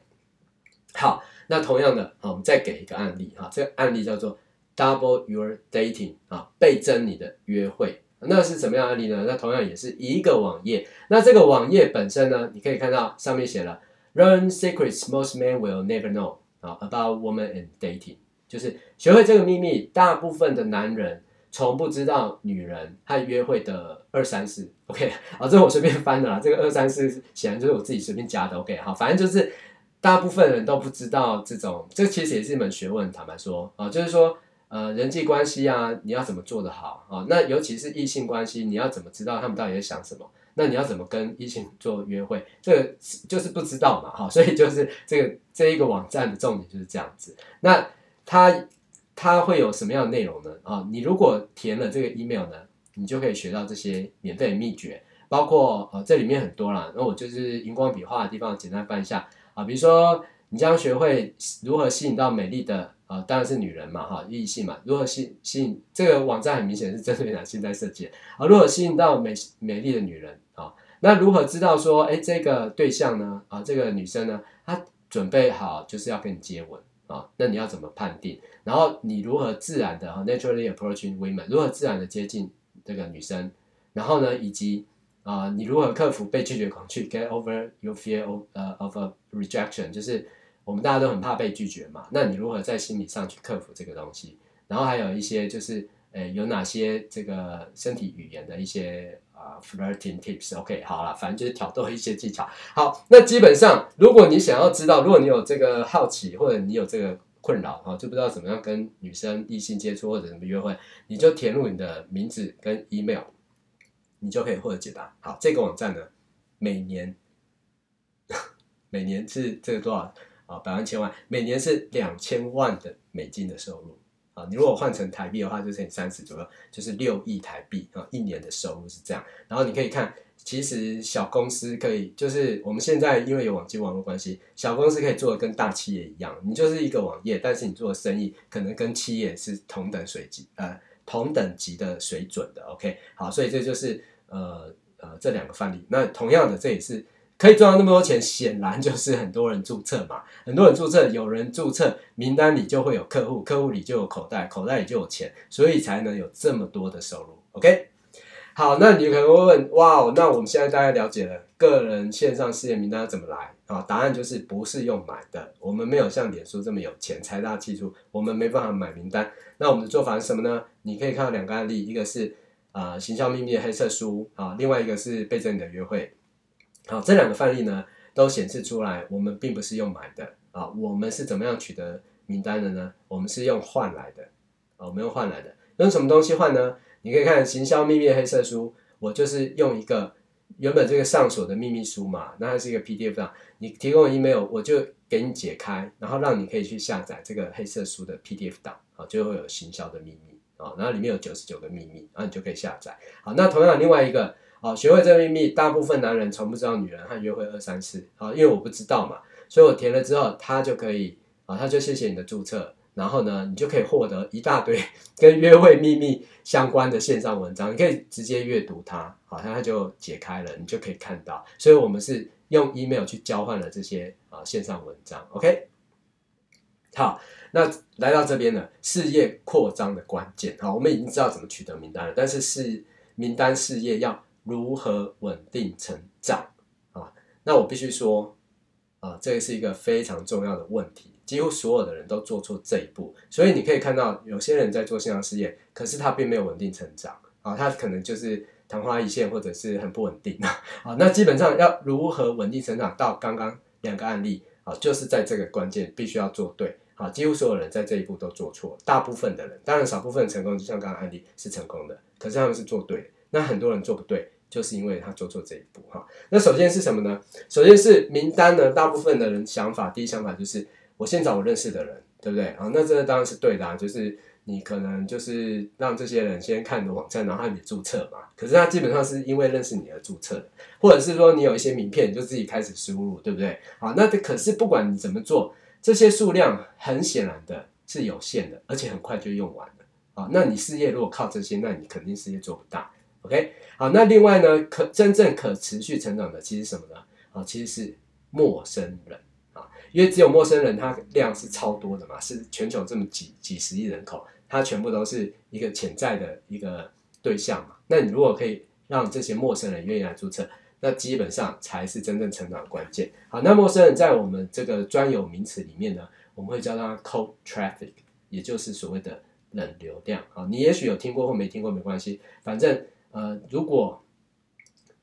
B: 好，那同样的，好，我们再给一个案例哈，这个案例叫做 double your dating 啊，倍增你的约会。那是什么样案例呢？那同样也是一个网页。那这个网页本身呢，你可以看到上面写了 Learn secrets most men will never know 啊，about women and dating，就是学会这个秘密，大部分的男人从不知道女人和约会的二三事。OK，啊，这我随便翻的啦。这个二三事显然就是我自己随便加的。OK，好，反正就是大部分人都不知道这种，这其实也是一门学问。坦白说啊，就是说。呃，人际关系啊，你要怎么做得好啊？那尤其是异性关系，你要怎么知道他们到底在想什么？那你要怎么跟异性做约会？这个就是不知道嘛，哈，所以就是这个这一个网站的重点就是这样子。那它它会有什么样的内容呢？啊，你如果填了这个 email 呢，你就可以学到这些免费的秘诀，包括呃这里面很多啦。那我就是荧光笔画的地方简单翻一下啊，比如说你将学会如何吸引到美丽的。啊，当然是女人嘛，哈，异性嘛。如何吸吸引这个网站很明显是针对男性在设计啊。如何吸引到美美丽的女人？那如何知道说，哎，这个对象呢？啊，这个女生呢，她准备好就是要跟你接吻啊？那你要怎么判定？然后你如何自然的，naturally approaching women，如何自然的接近这个女生？然后呢，以及啊，你如何克服被拒绝恐惧？Get over your fear of 呃 of a rejection，就是。我们大家都很怕被拒绝嘛，那你如何在心理上去克服这个东西？然后还有一些就是，诶，有哪些这个身体语言的一些 flirting tips？OK，、好了，反正就是挑逗一些技巧。好，那基本上，如果你想要知道，如果你有这个好奇，或者你有这个困扰啊，就不知道怎么样跟女生异性接触或者怎么约会，你就填入你的名字跟 email，你就可以获得解答。好，这个网站呢，每年 每年是这个多少？啊，百万千万，每年是两千万的美金的收入啊！你如果换成台币的话，就是你三十左右，就是六亿台币啊！一年的收入是这样。然后你可以看，其实小公司可以，就是我们现在因为有网际网络关系，小公司可以做的跟大企业一样。你就是一个网页，但是你做的生意可能跟企业是同等水级呃同等级的水准的。OK，好，所以这就是呃呃这两个范例。那同样的，这也是。可以赚到那么多钱，显然就是很多人注册嘛。很多人注册，有人注册，名单里就会有客户，客户里就有口袋，口袋里就有钱，所以才能有这么多的收入。OK，好，那你可能会问，哇，那我们现在大概了解了个人线上事业名单怎么来啊？答案就是不是用买的，我们没有像脸书这么有钱，财大气粗，我们没办法买名单。那我们的做法是什么呢？你可以看到两个案例，一个是啊、呃，行销秘密的黑色书啊，另外一个是背着你的约会。好，这两个范例呢，都显示出来，我们并不是用买的啊，我们是怎么样取得名单的呢？我们是用换来的啊，我们用换来的，用什么东西换呢？你可以看《行销秘密黑色书》，我就是用一个原本这个上锁的秘密书嘛，那它是一个 PDF 档，你提供 email，我就给你解开，然后让你可以去下载这个黑色书的 PDF 档啊，就会有行销的秘密啊，然后里面有九十九个秘密，然后你就可以下载。好，那同样另外一个。好，学会这个秘密，大部分男人从不知道女人和约会二三事。好，因为我不知道嘛，所以我填了之后，他就可以啊，他就谢谢你的注册，然后呢，你就可以获得一大堆跟约会秘密相关的线上文章，你可以直接阅读它，好像，它就解开了，你就可以看到。所以我们是用 email 去交换了这些啊线上文章。OK，好，那来到这边呢，事业扩张的关键，好，我们已经知道怎么取得名单了，但是是名单事业要。如何稳定成长啊？那我必须说啊，这个是一个非常重要的问题，几乎所有的人都做错这一步。所以你可以看到，有些人在做线上事业，可是他并没有稳定成长啊，他可能就是昙花一现，或者是很不稳定啊。那基本上要如何稳定成长，到刚刚两个案例啊，就是在这个关键必须要做对啊。几乎所有人在这一步都做错，大部分的人，当然少部分成功，就像刚刚案例是成功的，可是他们是做对，那很多人做不对。就是因为他做错这一步哈。那首先是什么呢？首先是名单呢，大部分的人想法，第一想法就是我先找我认识的人，对不对？啊，那这当然是对的啊，就是你可能就是让这些人先看你的网站，然后你注册嘛。可是他基本上是因为认识你而注册的，或者是说你有一些名片，你就自己开始输入，对不对？好，那可是不管你怎么做，这些数量很显然的是有限的，而且很快就用完了。啊，那你事业如果靠这些，那你肯定事业做不大。OK，好，那另外呢，可真正可持续成长的其实什么呢？啊，其实是陌生人啊，因为只有陌生人，他量是超多的嘛，是全球这么几几十亿人口，它全部都是一个潜在的一个对象嘛。那你如果可以让这些陌生人愿意来注册，那基本上才是真正成长的关键。好，那陌生人在我们这个专有名词里面呢，我们会叫它 cold traffic，也就是所谓的冷流量。好，你也许有听过或没听过没关系，反正呃，如果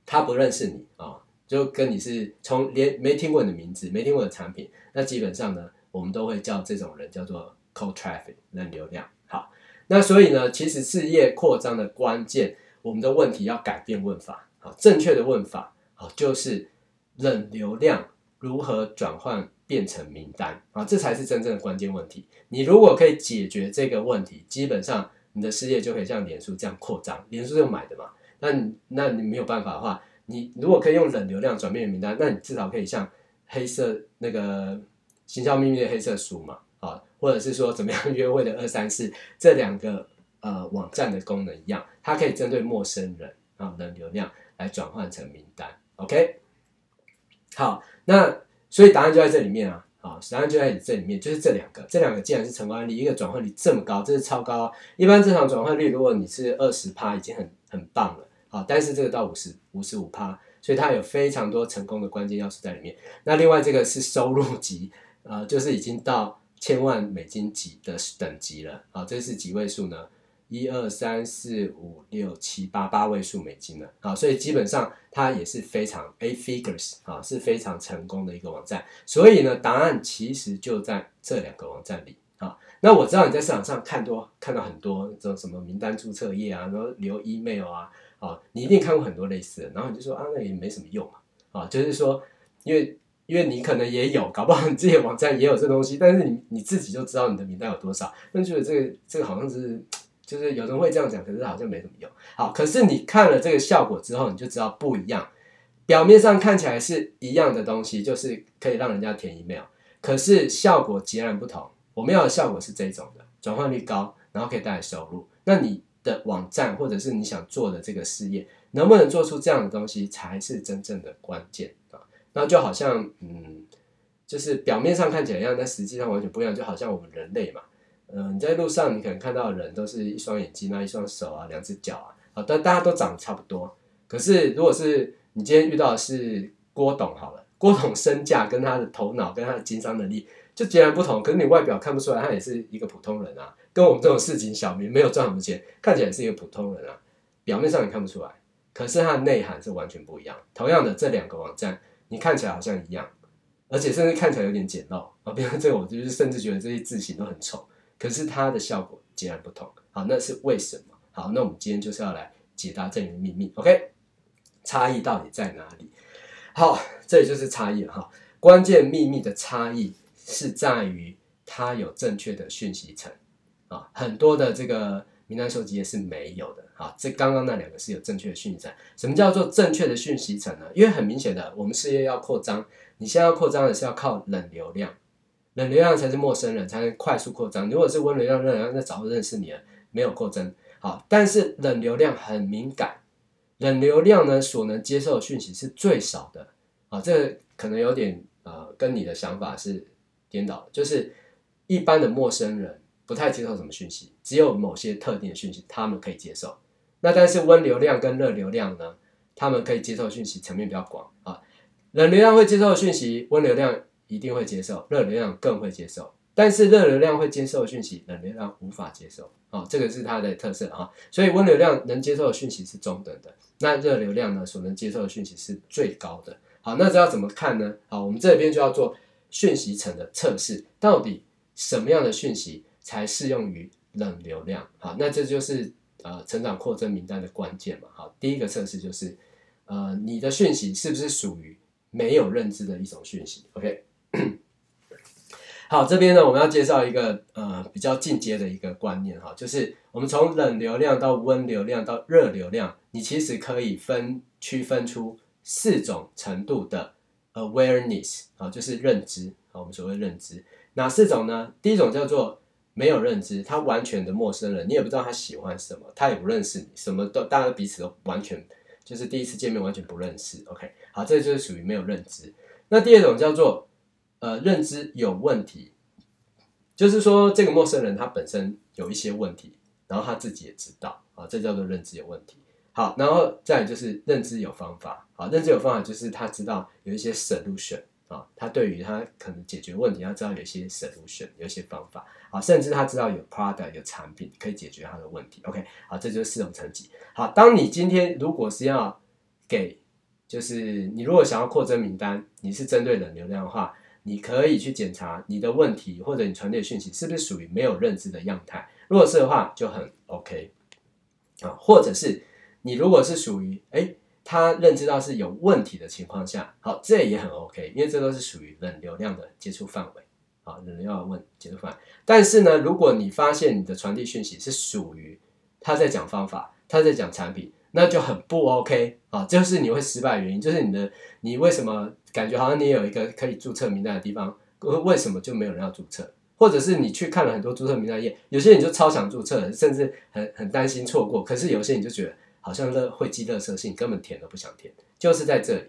B: 他不认识你啊。就跟你是从连没听过你的名字，没听过的产品，那基本上呢，我们都会叫这种人叫做 cold traffic 冷流量。好，那所以呢，其实事业扩张的关键，我们的问题要改变问法。好，正确的问法，好，就是冷流量如何转换变成名单啊，这才是真正的关键问题。你如果可以解决这个问题，基本上你的事业就可以像脸书这样扩张。脸书就买的嘛，那你那你没有办法的话。你如果可以用冷流量转变名单，那你至少可以像黑色那个行销秘密的黑色书嘛，啊，或者是说怎么样 约会的二三四这两个呃网站的功能一样，它可以针对陌生人啊冷流量来转换成名单。OK，好，那所以答案就在这里面啊，啊，实际上就在你这里面，就是这两个，这两个既然是成功案例，一个转换率这么高，这是超高，一般正常转换率如果你是二十趴，已经很很棒了。啊，但是这个到五十五十五趴，所以它有非常多成功的关键要素在里面。那另外这个是收入级，呃，就是已经到千万美金级的等级了。啊，这是几位数呢？一二三四五六七八八位数美金了。啊，所以基本上它也是非常 A figures 啊，是非常成功的一个网站。所以呢，答案其实就在这两个网站里。啊，那我知道你在市场上看多看到很多这种什么名单注册页啊，然后留 email 啊。啊，你一定看过很多类似的，然后你就说啊，那也没什么用啊。啊，就是说，因为因为你可能也有，搞不好你自己网站也有这东西，但是你你自己就知道你的名单有多少，那觉得这个这个好像是，就是有人会这样讲，可是好像没什么用。好，可是你看了这个效果之后，你就知道不一样。表面上看起来是一样的东西，就是可以让人家填 email，可是效果截然不同。我们要的效果是这种的，转换率高，然后可以带来收入。那你。的网站或者是你想做的这个事业，能不能做出这样的东西，才是真正的关键啊！那就好像，嗯，就是表面上看起来一样，但实际上完全不一样。就好像我们人类嘛，嗯、你在路上你可能看到的人都是一双眼睛啊，一双手啊，两只脚啊，啊，但大家都长得差不多。可是如果是你今天遇到的是郭董好了，郭董身价跟他的头脑跟他的经商能力就截然不同，可是你外表看不出来，他也是一个普通人啊。跟我们这种市井小民没有赚什么钱，看起来是一个普通人啊，表面上你看不出来，可是它的内涵是完全不一样。同样的这两个网站，你看起来好像一样，而且甚至看起来有点简陋啊。比如这个，我就是甚至觉得这些字型都很丑，可是它的效果截然不同。好，那是为什么？好，那我们今天就是要来解答这里的秘密。OK，差异到底在哪里？好，这里就是差异了哈。关键秘密的差异是在于它有正确的讯息层。啊，很多的这个名单收集也是没有的。啊，这刚刚那两个是有正确的讯息层。什么叫做正确的讯息层呢？因为很明显的，我们事业要扩张，你现在要扩张的是要靠冷流量，冷流量才是陌生人，才能快速扩张。如果是温流量，热流量那早就认识你了，没有扩增。好，但是冷流量很敏感，冷流量呢所能接受的讯息是最少的。啊，这可能有点呃，跟你的想法是颠倒，就是一般的陌生人。不太接受什么讯息，只有某些特定的讯息他们可以接受。那但是温流量跟热流量呢？他们可以接受讯息层面比较广啊。冷流量会接受的讯息，温流量一定会接受，热流量更会接受。但是热流量会接受的讯息，冷流量无法接受啊。这个是它的特色啊。所以温流量能接受的讯息是中等的，那热流量呢所能接受的讯息是最高的。好，那这要怎么看呢？好，我们这边就要做讯息层的测试，到底什么样的讯息？才适用于冷流量，好，那这就是呃成长扩增名单的关键嘛，好，第一个测试就是呃你的讯息是不是属于没有认知的一种讯息，OK，好，这边呢我们要介绍一个呃比较进阶的一个观念哈，就是我们从冷流量到温流量到热流量，你其实可以分区分出四种程度的 awareness 啊，就是认知，啊，我们所谓认知哪四种呢？第一种叫做没有认知，他完全的陌生人，你也不知道他喜欢什么，他也不认识你，什么都大家彼此都完全就是第一次见面完全不认识。OK，好，这就是属于没有认知。那第二种叫做呃认知有问题，就是说这个陌生人他本身有一些问题，然后他自己也知道啊，这叫做认知有问题。好，然后再就是认知有方法，好，认知有方法就是他知道有一些 solution 啊，他对于他可能解决问题，他知道有一些 solution，有一些方法，好，甚至他知道有 product 有产品可以解决他的问题。OK，好，这就是四种层级。好，当你今天如果是要给，就是你如果想要扩增名单，你是针对冷流量的话，你可以去检查你的问题或者你传递的讯息是不是属于没有认知的样态，如果是的话就很 OK 啊，或者是。你如果是属于哎，他认知到是有问题的情况下，好，这也很 OK，因为这都是属于冷流量的接触范围，啊，冷流量的问接触范围。但是呢，如果你发现你的传递讯息是属于他在讲方法，他在讲产品，那就很不 OK 啊，就是你会失败原因，就是你的你为什么感觉好像你有一个可以注册名单的地方，为什么就没有人要注册？或者是你去看了很多注册名单页，有些人就超想注册，甚至很很担心错过，可是有些人就觉得。好像乐会积垃圾信，根本填都不想填，就是在这里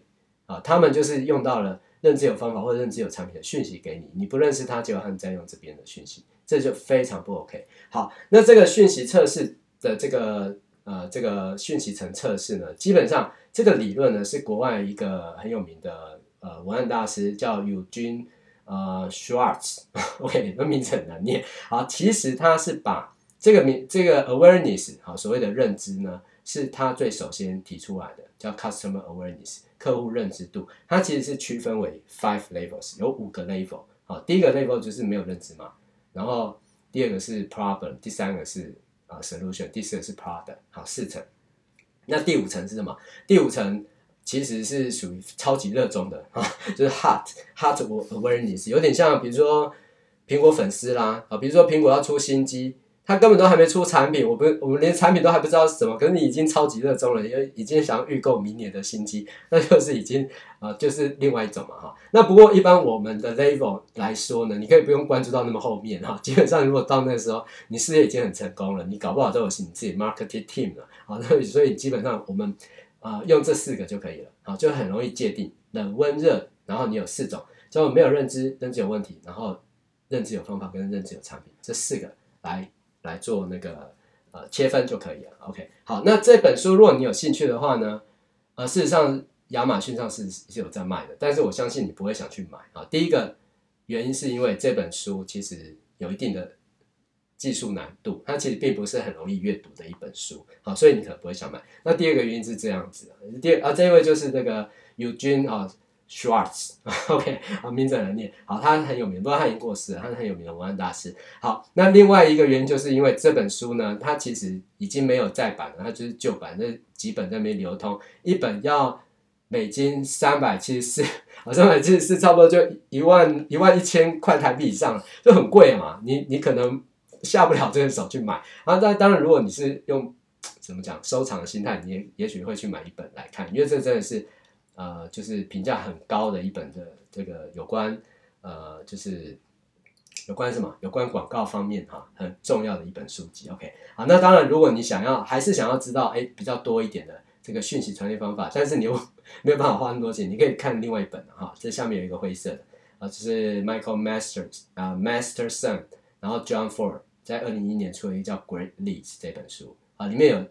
B: 啊，他们就是用到了认知有方法或者认知有产品的讯息给你，你不认识他，结果他们在用这边的讯息，这就非常不 OK。好，那这个讯息测试的这个呃这个讯息层测试呢，基本上这个理论呢是国外一个很有名的呃文案大师叫 Eugene 呃 Schwartz，OK，那名字很难念。好，其实他是把这个名这个 awareness 好所谓的认知呢。是他最首先提出来的，叫 customer awareness，客户认知度。它其实是区分为 five levels，有五个 level。好，第一个 level 就是没有认知嘛，然后第二个是 problem，第三个是啊 solution，第四个是 product。好，四层。那第五层是什么？第五层其实是属于超级热衷的啊，就是 heart heart awareness，有点像比如说苹果粉丝啦啊，比如说苹果要出新机。他根本都还没出产品，我不，我们连产品都还不知道是什么。可是你已经超级热衷了，因为已经想要预购明年的新机，那就是已经啊、就是另外一种嘛哈。那不过一般我们的 level 来说呢，你可以不用关注到那么后面哈。基本上如果到那个时候，你事业已经很成功了，你搞不好都有你自己 marketing team 了啊。那所以基本上我们啊、用这四个就可以了啊，就很容易界定冷温热，然后你有四种，就没有认知，认知有问题，然后认知有方法跟认知有产品这四个来。来做那个呃切分就可以了。OK，好，那这本书如果你有兴趣的话呢，呃，事实上亚马逊上是是有在卖的，但是我相信你不会想去买啊。第一个原因是因为这本书其实有一定的技术难度，它其实并不是很容易阅读的一本书，好，所以你可能不会想买。那第二个原因是这样子，第二啊，这一位就是那个 Eugene 啊。Schwartz，OK，好，名字很难念。好，他很有名，不过他已经过世了，他是很有名的文案大师。好，那另外一个原因就是因为这本书呢，它其实已经没有再版了，它就是旧版，那几本在那边流通，一本要美金三百七十四，好，三百七十四差不多就一万一万一千块台币以上，就很贵嘛。你你可能下不了这个手去买。啊，但当然，如果你是用怎么讲收藏的心态，你也也许会去买一本来看，因为这真的是。呃，就是评价很高的一本的这个有关呃，就是有关什么？有关广告方面哈，很重要的一本书籍。OK，好，那当然，如果你想要还是想要知道哎比较多一点的这个讯息传递方法，但是你又没有办法花那么多钱，你可以看另外一本哈，这下面有一个灰色的啊，就是 Michael Masters 啊，Masterson，然后 John Ford 在二零一一年出了一个叫 Great Leads 这本书啊，里面有。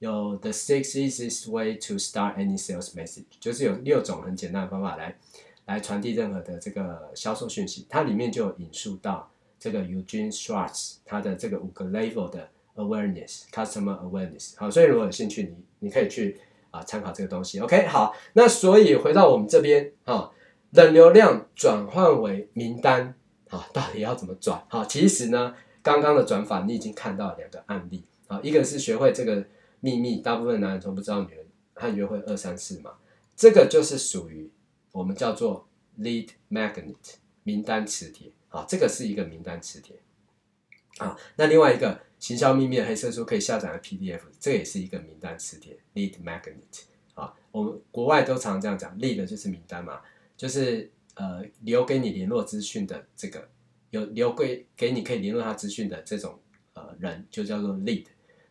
B: 有 The Six Easiest Way to Start Any Sales Message，就是有六种很简单的方法来来传递任何的这个销售讯息。它里面就有引述到这个 Eugene Schwartz 他的这个五个 level 的 awareness，customer awareness。好，所以如果有兴趣，你你可以去啊参考这个东西。OK，好，那所以回到我们这边啊，冷流量转换为名单啊，到底要怎么转？好，其实呢，刚刚的转法你已经看到两个案例啊，一个是学会这个。秘密，大部分男人都不知道女人和约会二三四嘛，这个就是属于我们叫做 lead magnet 名单磁铁啊，这个是一个名单磁铁啊。那另外一个行销秘密黑色书可以下载的 PDF，这也是一个名单磁铁 lead magnet 啊。我们国外都常这样讲，lead 就是名单嘛，就是呃留给你联络资讯的这个有留给给你可以联络他资讯的这种呃人，就叫做 lead。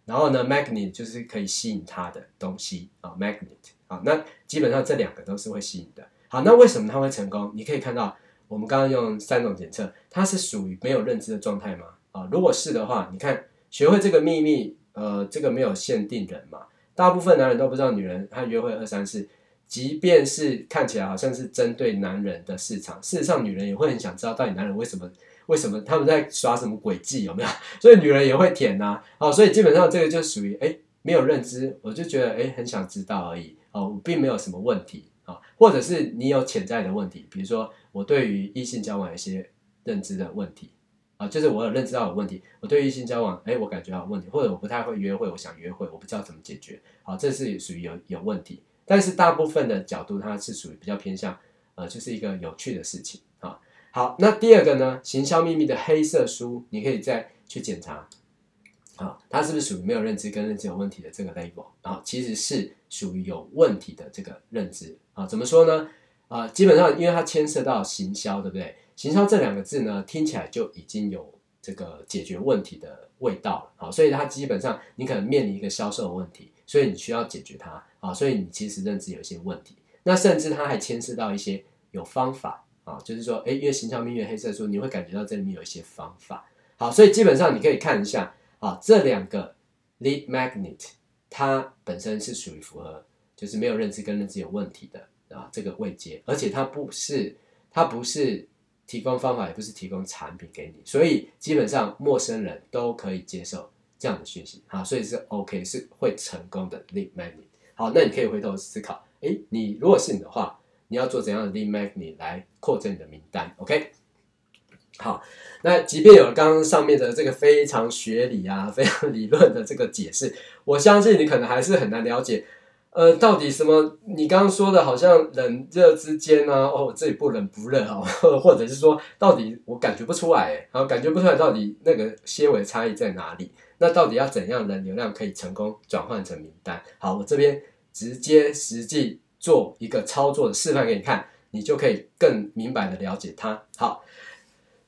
B: 然后呢，magnet 就是可以吸引他的东西啊，magnet 啊，那基本上这两个都是会吸引的。好，那为什么它会成功？你可以看到，我们刚刚用三种检测，它是属于没有认知的状态吗？啊，如果是的话，你看学会这个秘密，呃，这个没有限定人嘛，大部分男人都不知道女人和约会二三事，即便是看起来好像是针对男人的市场，事实上女人也会很想知道到底男人为什么为什么他们在耍什么诡计有没有？所以女人也会舔呐、啊，所以基本上这个就属于哎没有认知，我就觉得哎很想知道而已，哦，我并没有什么问题啊、或者是你有潜在的问题，比如说我对于异性交往一些认知的问题。啊，就是我有认知到有问题，我对异性交往，哎，我感觉到有问题，或者我不太会约会，我想约会，我不知道怎么解决，好，这是属于有有问题。但是大部分的角度，它是属于比较偏向，呃，就是一个有趣的事情。好，那第二个呢，行销秘密的黑色书，你可以再去检查，啊，它是不是属于没有认知跟认知有问题的这个 label 啊？其实是属于有问题的这个认知啊。怎么说呢？啊，基本上因为它牵涉到行销，对不对？行销这两个字呢，听起来就已经有这个解决问题的味道了，好，所以它基本上你可能面临一个销售的问题，所以你需要解决它，啊，所以你其实认知有一些问题，那甚至它还牵涉到一些有方法，啊，就是说，哎，因为行销秘密黑色书，你会感觉到这里面有一些方法，好，所以基本上你可以看一下，啊，这两个 lead magnet 它本身是属于符合，就是没有认知跟认知有问题的啊，这个位阶，而且它不是，它不是。提供方法也不是提供产品给你，所以基本上陌生人都可以接受这样的讯息，好，所以是 OK，是会成功的 lead magnet。好，那你可以回头思考，诶，你如果是你的话，你要做怎样的 lead magnet 来扩增你的名单？OK，好，那即便有了刚刚上面的这个非常学理啊、非常理论的这个解释，我相信你可能还是很难了解。呃，到底什么？你刚刚说的，好像冷热之间呢、啊？哦，这里不冷不热啊，或者是说，到底我感觉不出来，然后，感觉不出来，到底那个些微差异在哪里？那到底要怎样的流量可以成功转换成名单？好，我这边直接实际做一个操作的示范给你看，你就可以更明白的了解它。好。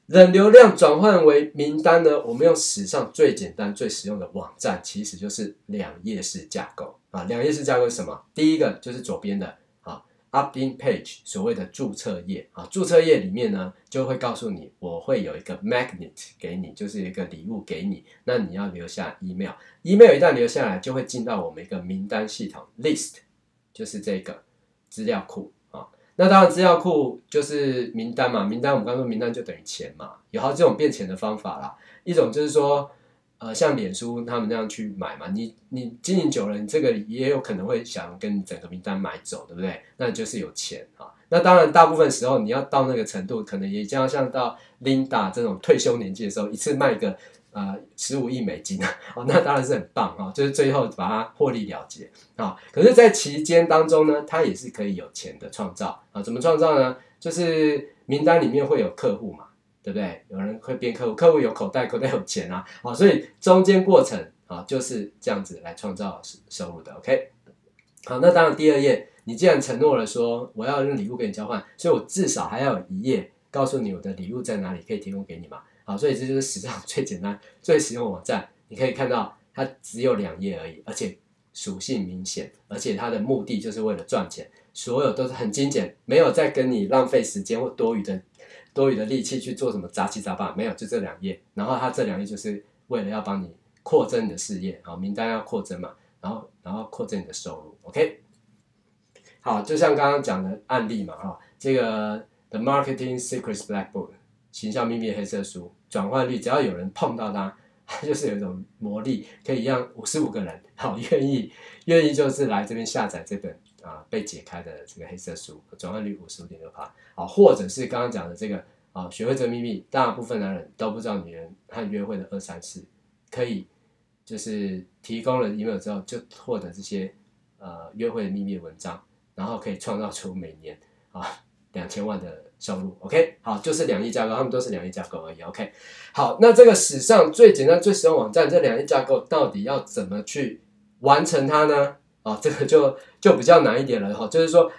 B: 冷流量转换为名单呢？我们用史上最简单、最实用的网站，其实就是两页式架构啊。两页式架构是什么？第一个就是左边的啊，opt-in page，所谓的注册页啊。注册页里面呢，就会告诉你，我会有一个 magnet 给你，就是一个礼物给你。那你要留下 email，email 一旦留下来，就会进到我们一个名单系统 list，就是这个资料库啊。那当然，资料库就是名单嘛。名单我们刚刚说，名单就等于钱嘛。有好几种变钱的方法啦。一种就是说，呃，像脸书他们那样去买嘛。你你经营久了，你这个也有可能会想跟整个名单买走，对不对？那就是有钱啊。那当然，大部分时候你要到那个程度，可能也将像到 Linda 这种退休年纪的时候，一次卖个。呃，十五亿美金啊，哦，那当然是很棒啊，就是最后把它获利了结啊。可是，在期间当中呢，它也是可以有钱的创造啊。怎么创造呢？就是名单里面会有客户嘛，对不对？有人会变客户，客户有口袋，口袋有钱啊。啊，所以中间过程啊，就是这样子来创造收入的。OK，好，那当然第二页，你既然承诺了说我要用礼物跟你交换，所以我至少还要有一页告诉你我的礼物在哪里，可以提供给你嘛。好，所以这就是史上 最简单、最实用的网站。你可以看到，它只有两页而已，而且属性明显，而且它的目的就是为了赚钱，所有都是很精简，没有再跟你浪费时间或多余的、多余的力气去做什么杂七杂八，没有，就这两页。然后它这两页就是为了要帮你扩增你的事业，好，名单要扩增嘛，然后然后扩增你的收入。OK，好，就像刚刚讲的案例嘛，哈，这个 The Marketing Secrets Black Book。行销秘密黑色书转换率，只要有人碰到它，它就是有一种魔力，可以让五十五个人好愿意愿意就是来这边下载这本啊被解开的这个黑色书，转换率五十五点六趴，好，或者是刚刚讲的这个啊学会这个秘密，大部分男人都不知道女人和约会的二三事，可以就是提供了 email 之后就获得这些呃约会的秘密文章，然后可以创造出每年啊两千万的。收入，OK，好，就是两页架构，他们都是两页架构而已，OK，好，那这个史上最简单、最实用网站，这两页架构到底要怎么去完成它呢？哦，这个就就比较难一点了哈，就是说，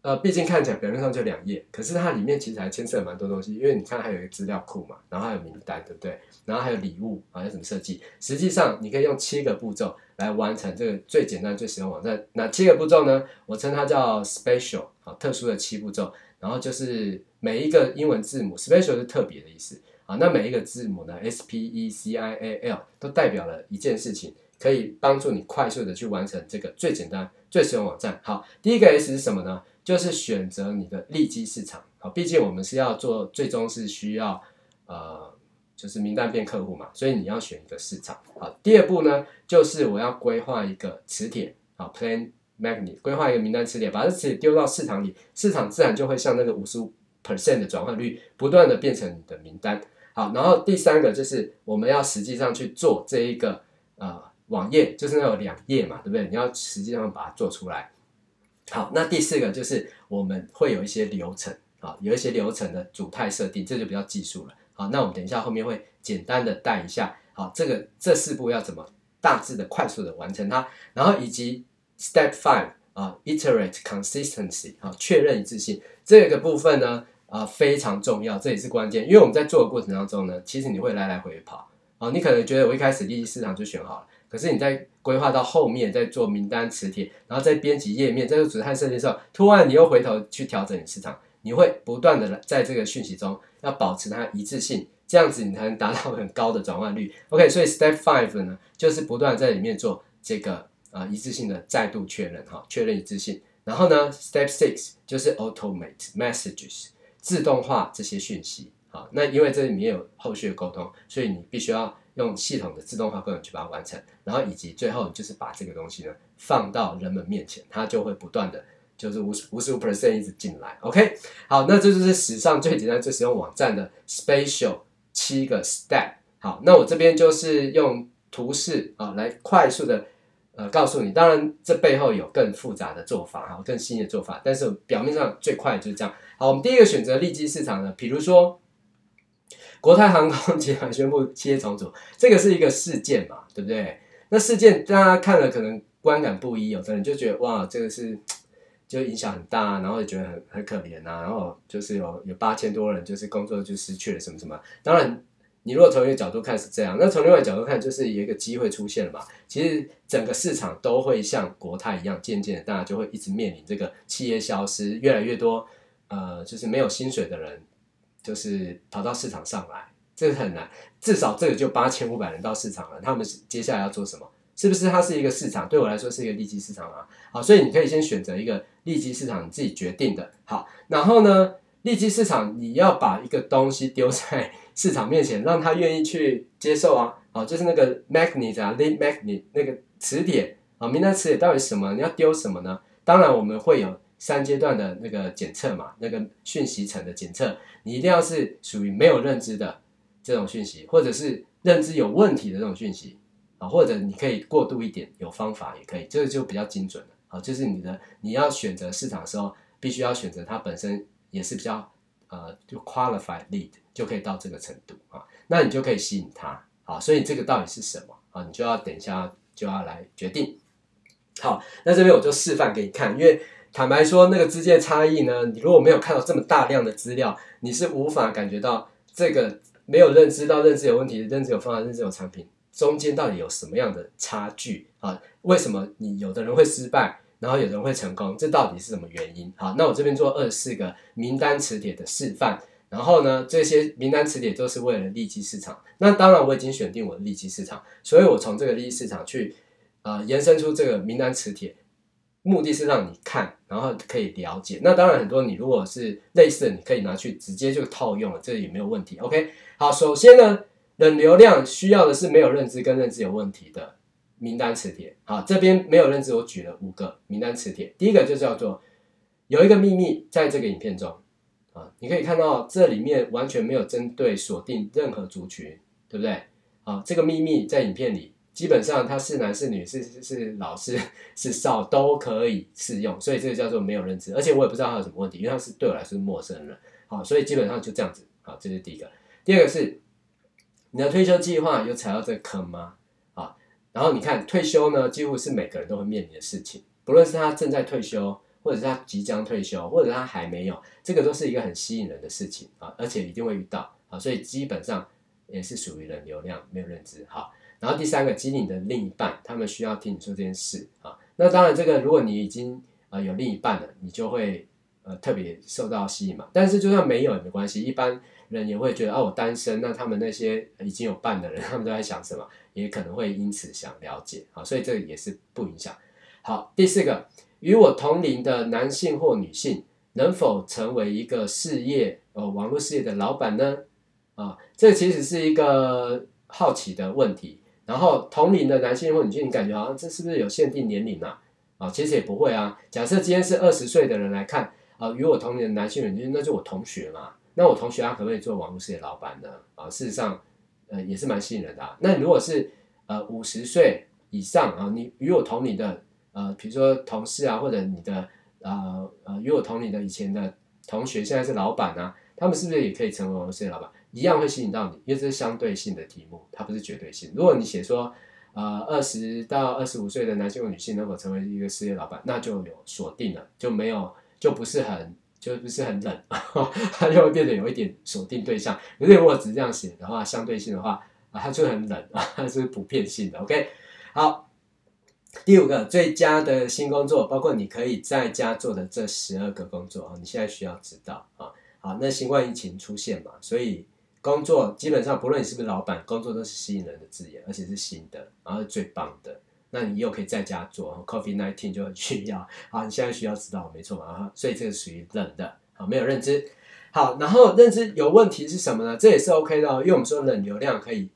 B: 呃，毕竟看起来表面上就两页，可是它里面其实还牵涉蛮多东西，因为你看它有一个资料库嘛，然后还有名单，对不对？然后还有礼物啊，要怎么设计？实际上你可以用七个步骤来完成这个最简单、最实用网站。哪七个步骤呢？我称它叫 special，好，特殊的七步骤。然后就是每一个英文字母，special 是特别的意思啊，那每一个字母呢，S P E C I A L 都代表了一件事情，可以帮助你快速的去完成这个最简单、最实用网站。好，第一个 S 是什么呢？就是选择你的利基市场。好，毕竟我们是要做，最终是需要呃，就是名单变客户嘛，所以你要选一个市场。好，第二步呢，就是我要规划一个磁铁。好，Plan Magnet，规划一个名单词典，把这词丢到市场里，市场自然就会像那个五十五 percent 的转换率，不断的变成你的名单。好，然后第三个就是我们要实际上去做这一个呃网页，就是那有两页嘛，对不对？你要实际上把它做出来。好，那第四个就是我们会有一些流程啊，有一些流程的组态设定，这就比较技术了。好，那我们等一下后面会简单的带一下。好，这个这四步要怎么大致的快速的完成它，然后以及 Step Five 啊，Iterate Consistency 啊，确认一致性这个部分呢。啊、非常重要，这也是关键，因为我们在做的过程当中呢，其实你会来来回回跑啊、你可能觉得我一开始利基市场就选好了，可是你在规划到后面，在做名单磁铁，然后在编辑页面，在做主态设计的时候，突然你又回头去调整你市场，你会不断的在这个讯息中要保持它一致性，这样子你才能达到很高的转换率。OK，所以 Step Five 呢，就是不断在里面做这个、啊、一致性的再度确认哈，确认一致性，然后呢，Step Six 就是 Automate Messages。自动化这些讯息，好，那因为这里面有后续的沟通，所以你必须要用系统的自动化功能去把它完成，然后以及最后就是把这个东西呢放到人们面前，它就会不断的就是五十五十五 percent 一直进来，OK，好，那这就是史上最简单最实用网站的 Spatial 七个 step，好，那我这边就是用图示啊来快速的。呃，告诉你，当然这背后有更复杂的做法哈，更新的做法，但是表面上最快就是这样。好，我们第一个选择利基市场呢，比如说国泰航空集团宣布企业重组，这个是一个事件嘛，对不对？那事件大家看了可能观感不一，有的人就觉得哇，这个是就影响很大，然后也觉得很很可怜呐，然后就是有有八千多人就是工作就失去了什么什么，当然。你如果从一个角度看是这样，那从另外一个角度看就是有一个机会出现了嘛。其实整个市场都会像国泰一样，渐渐的大家就会一直面临这个企业消失，越来越多呃，就是没有薪水的人，就是跑到市场上来，这个很难。至少这个就八千五百人到市场了，他们接下来要做什么？是不是它是一个市场？对我来说是一个利基市场啊。好，所以你可以先选择一个利基市场，你自己决定的。好，然后呢，利基市场你要把一个东西丢在。市场面前，让他愿意去接受啊，好，就是那个 magnet 啊，lead magnet 那个磁铁啊，名单磁铁到底什么？你要丢什么呢？当然，我们会有三阶段的那个检测嘛，那个讯息层的检测，你一定要是属于没有认知的这种讯息，或者是认知有问题的这种讯息啊，或者你可以过渡一点，有方法也可以，这个就比较精准了。好，就是你的你要选择市场的时候，必须要选择它本身也是比较呃，就 qualified lead。就可以到这个程度啊，那你就可以吸引他啊，所以这个到底是什么啊？你就要等一下就要来决定。好，那这边我就示范给你看，因为坦白说，那个之间的差异呢，你如果没有看到这么大量的资料，你是无法感觉到这个没有认知到认知有问题，认知有方法，认知有产品中间到底有什么样的差距啊？为什么你有的人会失败，然后有人会成功？这到底是什么原因？好，那我这边做二十四个名单磁铁的示范。然后呢，这些名单磁铁都是为了利基市场。那当然，我已经选定我的利基市场，所以我从这个利基市场去呃延伸出这个名单磁铁，目的是让你看，然后可以了解。那当然，很多你如果是类似的，你可以拿去直接就套用了，这也没有问题。OK，好，首先呢，冷流量需要的是没有认知跟认知有问题的名单磁铁。好，这边没有认知，我举了五个名单磁铁。第一个就叫做有一个秘密，在这个影片中。啊，你可以看到这里面完全没有针对锁定任何族群，对不对？啊，这个秘密在影片里基本上它是男是女是是是老是 是少都可以适用，所以这个叫做没有认知，而且我也不知道他有什么问题，因为他是对我来说是陌生人。好，所以基本上就这样子。好，这是第一个。第二个是你的退休计划有踩到这个坑吗？然后你看退休呢，几乎是每个人都会面临的事情，不论是他正在退休。或者是他即将退休，或者他还没有，这个都是一个很吸引人的事情啊，而且一定会遇到啊，所以基本上也是属于人流量没有认知好。然后第三个，激励你的另一半，他们需要听你说这件事啊。那当然，这个如果你已经啊有另一半了，你就会呃特别受到吸引嘛。但是就算没有也没关系，一般人也会觉得啊，我单身，那他们那些已经有伴的人，他们都在想什么，也可能会因此想了解啊，所以这也是不影响。好，第四个，与我同龄的男性或女性能否成为一个事业呃网络事业的老板呢？啊，这其实是一个好奇的问题。然后同龄的男性或女性，你感觉好像这是不是有限定年龄啊？啊，其实也不会啊。假设今天是二十岁的人来看，啊，与我同龄的男性女性，那就我同学嘛。那我同学他可不可以做网络事业老板呢？啊，事实上，呃，也是蛮吸引人的啊。那如果是呃五十岁以上啊，你与我同龄的，呃，比如说同事啊，或者你的呃呃与我同龄的以前的同学，现在是老板啊，他们是不是也可以成为网络事业老板？一样会吸引到你，因为这是相对性的题目，它不是绝对性。如果你写说，呃，二十到二十五岁的男性或女性能否成为一个事业老板，那就有锁定了，就没有，就不是很，就不是很冷，它就会变得有一点锁定对象。可是如果只是这样写的话，相对性的话，啊，它就很冷 啊，它是普遍性的。OK，好，第五个最佳的新工作，包括你可以在家做的这十二个工作啊，你现在需要知道啊。好，那新冠疫情出现嘛，所以。工作基本上不论你是不是老板，工作都是吸引人的字眼，而且是新的，然后是最棒的。那你又可以在家做，COVID-19 就很需要。好，你现在需要知道，没错啊。所以这个属于冷的，好，没有认知。好，然后认知有问题是什么呢？这也是 OK 的，因为我们说冷流量可以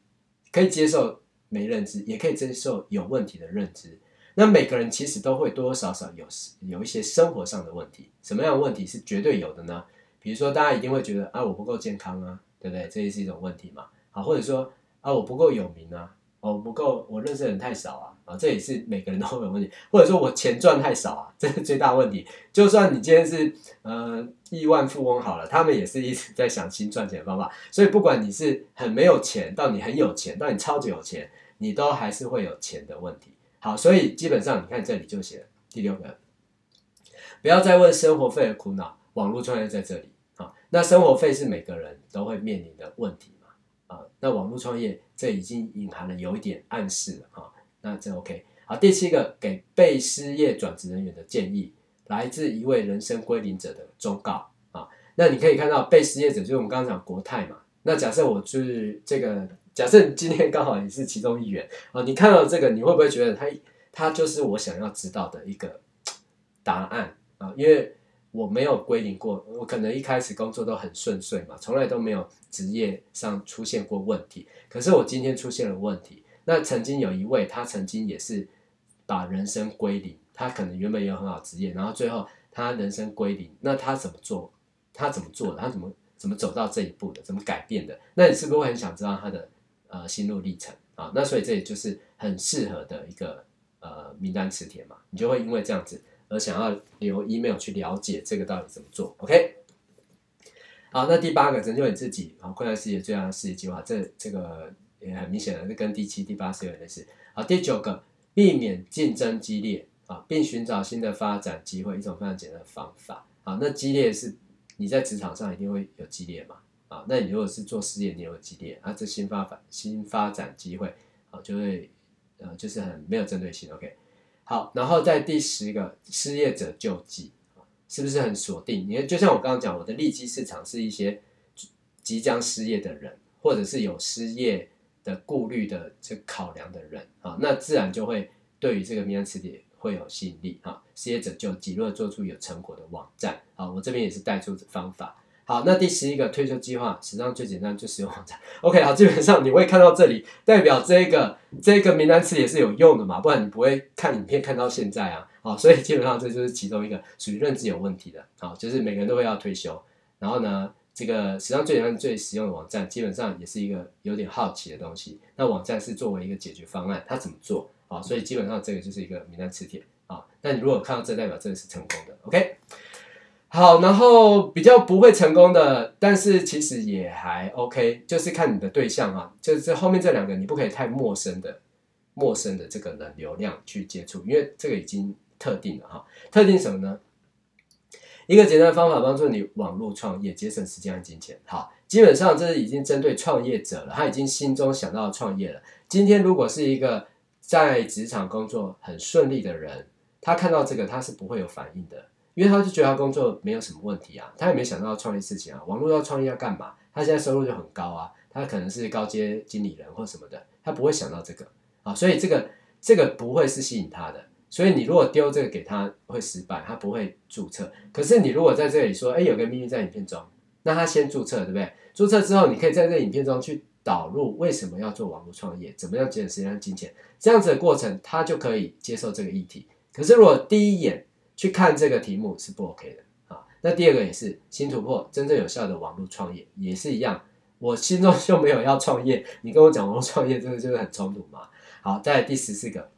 B: 可以接受没认知，也可以接受有问题的认知。那每个人其实都会多多少少有有一些生活上的问题。什么样的问题是绝对有的呢？比如说大家一定会觉得啊，我不够健康啊。对不对？这也是一种问题嘛。好，或者说啊，我不够有名啊，我不够，我认识的人太少啊，这也是每个人都会有问题。或者说我钱赚太少啊，这是最大问题。就算你今天是呃亿万富翁好了，他们也是一直在想新赚钱的方法。所以不管你是很没有钱，到你很有钱，到你超级有钱，你都还是会有钱的问题。好，所以基本上你看这里就写了第六个，不要再问生活费的苦恼，网络创业在这里啊。那生活费是每个人都会面临的问题嘛？啊，那网络创业这已经隐含了有一点暗示了哈。那这 OK。好，第七个给被失业转职人员的建议，来自一位人生归零者的忠告啊。那你可以看到被失业者就是我们刚刚讲国泰嘛。那假设我就是这个，假设你今天刚好也是其中一员啊，你看到这个，你会不会觉得他他就是我想要知道的一个答案啊？因为我没有归零过，我可能一开始工作都很顺遂嘛，从来都没有职业上出现过问题。可是我今天出现了问题。那曾经有一位，他曾经也是把人生归零，他可能原本有很好职业，然后最后他人生归零。那他怎么做？他怎么做的？他怎么怎么走到这一步的？怎么改变的？那你是不是会很想知道他的呃心路历程啊？那所以这里就是很适合的一个呃名单磁铁嘛，你就会因为这样子。而想要留 email 去了解这个到底怎么做，OK？好，那第八个拯救你自己，啊，困难世界最大的事业计划，这这个也很明显的是跟第七、第八是有类似。好，第九个避免竞争激烈啊，并寻找新的发展机会，一种非常简单的方法。好，那激烈是你在职场上一定会有激烈嘛？啊，那你如果是做事业，你有激烈啊，这新发展新发展机会啊，就会呃就是很没有针对性，OK？好，然后在第十个失业者救济，是不是很锁定？你看，就像我刚刚讲，我的利基市场是一些即将失业的人，或者是有失业的顾虑的这考量的人啊，那自然就会对于这个名单词典会有吸引力啊。失业者救济，如果做出有成果的网站啊，我这边也是带出方法。好，那第十一个退休计划，实际上最简单就使用网站。OK，好，基本上你会看到这里，代表这个这个名单词也是有用的嘛，不然你不会看影片看到现在啊。好，所以基本上这就是其中一个属于认知有问题的。好，就是每个人都会要退休，然后呢，这个史上最简单最实用的网站，基本上也是一个有点好奇的东西。那网站是作为一个解决方案，它怎么做？啊，所以基本上这个就是一个名单词典。好，那你如果看到这代表这个是成功的，OK。好，然后比较不会成功的，但是其实也还 OK，就是看你的对象啊，就是后面这两个你不可以太陌生的、陌生的这个人流量去接触，因为这个已经特定了哈。特定什么呢？一个简单的方法帮助你网络创业，节省时间和金钱。好，基本上这是已经针对创业者了，他已经心中想到创业了。今天如果是一个在职场工作很顺利的人，他看到这个他是不会有反应的。因为他就觉得他工作没有什么问题啊，他也没想到要创业事情啊，网络要创业要干嘛？他现在收入就很高啊，他可能是高阶经理人或什么的，他不会想到这个啊，所以这个这个不会是吸引他的。所以你如果丢这个给他会失败，他不会注册。可是你如果在这里说，哎，有个秘密在影片中，那他先注册，对不对？注册之后，你可以在这影片中去导入为什么要做网络创业，怎么样节省时间金钱，这样子的过程，他就可以接受这个议题。可是如果第一眼去看这个题目是不 OK 的啊，那第二个也是新突破，真正有效的网络创业也是一样。我心中就没有要创业，你跟我讲网络创业，这个就是很冲突嘛。好，再来第十四个。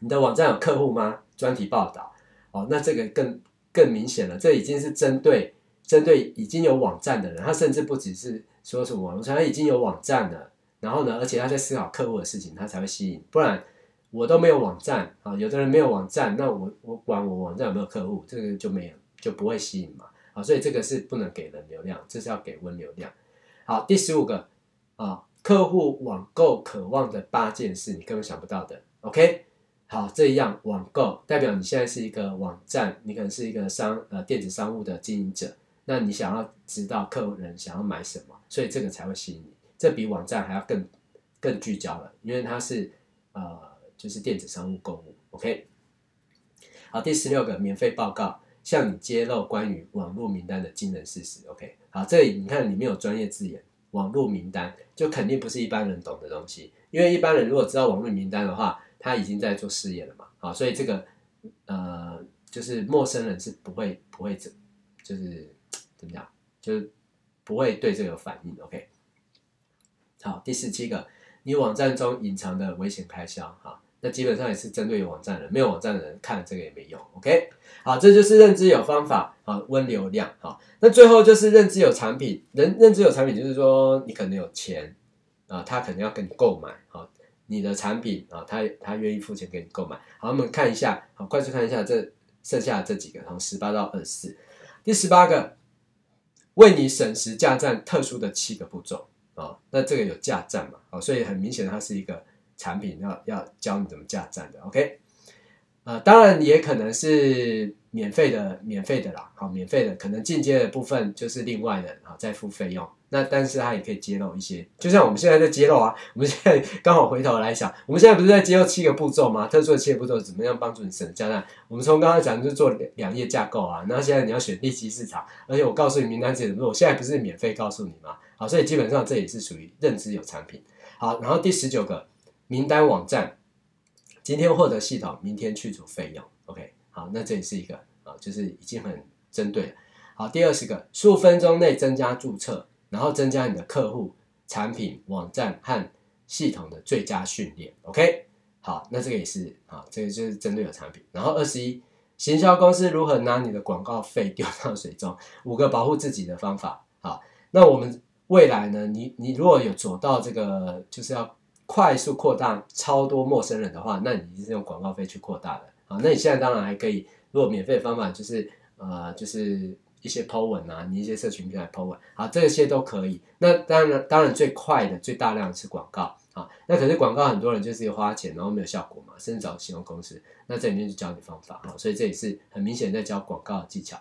B: 你的网站有客户吗？专题报道哦，那这个更更明显了，这已经是针对针对已经有网站的人，他甚至不只是说什么网络上，他已经有网站了，然后呢，而且他在思考客户的事情，他才会吸引。不然我都没有网站啊，有的人没有网站，那我我管我网站有没有客户，这个就没有就不会吸引嘛啊，所以这个是不能给人流量，这是要给温流量。好，第十五个啊，客户网购渴望的八件事，你根本想不到的，OK。好，这样网购代表你现在是一个网站，你可能是一个商呃电子商务的经营者，那你想要知道客人想要买什么，所以这个才会吸引你。这比网站还要更更聚焦了，因为它是呃就是电子商务购物。OK，好，第十六个免费报告，向你揭露关于网络名单的惊人事实。OK，好，这里你看里面有专业字眼，网络名单就肯定不是一般人懂的东西，因为一般人如果知道网络名单的话。他已经在做事业了嘛，好，所以这个呃，就是陌生人是不会不会怎，就是怎么讲，就是不会对这个有反应。OK，好，第十七个，你网站中隐藏的危险开销，哈，那基本上也是针对有网站的人，没有网站的人看这个也没用。OK，好，这就是认知有方法，啊，温流量，好，那最后就是认知有产品，认认知有产品就是说你可能有钱啊，他可能要跟你购买，好。你的产品啊，他他愿意付钱给你购买。好，我们看一下，好，快速看一下这剩下这几个，从十八到二十四。第十八个，为你省时架站特殊的七个步骤啊，那这个有架站嘛？啊，所以很明显它是一个产品，要要教你怎么架站的。OK，啊，当然也可能是免费的，免费的啦，好，免费的，可能进阶的部分就是另外的，啊，再付费用。那但是它也可以揭露一些，就像我们现在在揭露啊，我们现在刚好回头来想，我们现在不是在揭露七个步骤吗？特殊的七个步骤怎么样帮助你省架站？我们从刚刚讲就是做两页架构啊，然后现在你要选利息市场，而且我告诉你名单怎么做，我现在不是免费告诉你吗？好，所以基本上这也是属于认知有产品。好，然后第十九个名单网站，今天获得系统，明天去除费用。OK，好，那这也是一个啊，就是已经很针对了。好，第二十个，数分钟内增加注册。然后增加你的客户、产品、网站和系统的最佳训练，OK？好，那这个也是啊，这个就是针对有产品。然后二十一，行销公司如何拿你的广告费丢到水中？五个保护自己的方法。好，那我们未来呢？你你如果有走到这个，就是要快速扩大超多陌生人的话，那你是用广告费去扩大的。啊，那你现在当然还可以，如果免费的方法就是呃，就是。一些 po 文啊，你一些社群平台 po 文，好，这些都可以。那当然，当然最快的、最大量的是广告啊。那可是广告，很多人就是花钱，然后没有效果嘛，甚至找信用公司。那这里面就教你方法哈，所以这也是很明显在教广告的技巧。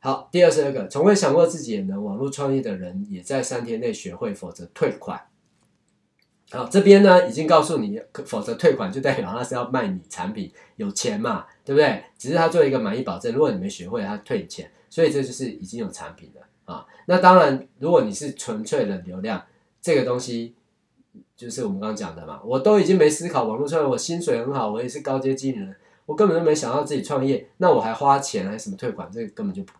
B: 好，第二十二个，从未想过自己也能网络创业的人，也在三天内学会，否则退款。好，这边呢已经告诉你，否则退款就代表他是要卖你产品，有钱嘛，对不对？只是他做一个满意保证，如果你没学会，他退你钱。所以这就是已经有产品了啊。那当然，如果你是纯粹的流量，这个东西就是我们刚刚讲的嘛。我都已经没思考网络创业，我薪水很好，我也是高阶经理人，我根本就没想到自己创业。那我还花钱还什么退款？这个根本就不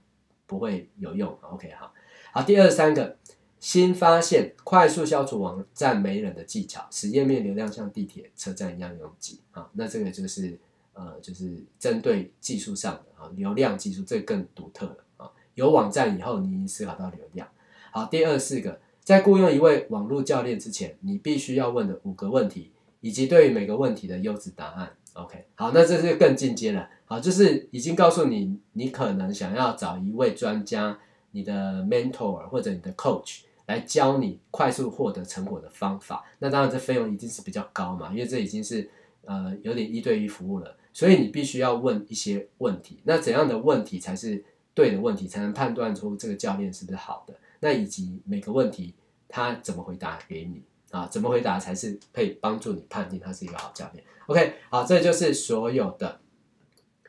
B: 不会有用。OK，好，好，第二三个新发现，快速消除网站没人的技巧，使页面流量像地铁车站一样拥挤啊。那这个就是。呃，就是针对技术上的啊，流量技术这更独特了啊。有网站以后，你已经思考到流量。好，第二四个，在雇佣一位网络教练之前，你必须要问的五个问题，以及对于每个问题的优质答案。OK，好，那这是更进阶了。好，就是已经告诉你，你可能想要找一位专家，你的 mentor 或者你的 coach 来教你快速获得成果的方法。那当然，这费用一定是比较高嘛，因为这已经是呃有点一对一服务了。所以你必须要问一些问题。那怎样的问题才是对的问题，才能判断出这个教练是不是好的？那以及每个问题他怎么回答给你啊？怎么回答才是可以帮助你判定他是一个好教练？OK，好，这就是所有的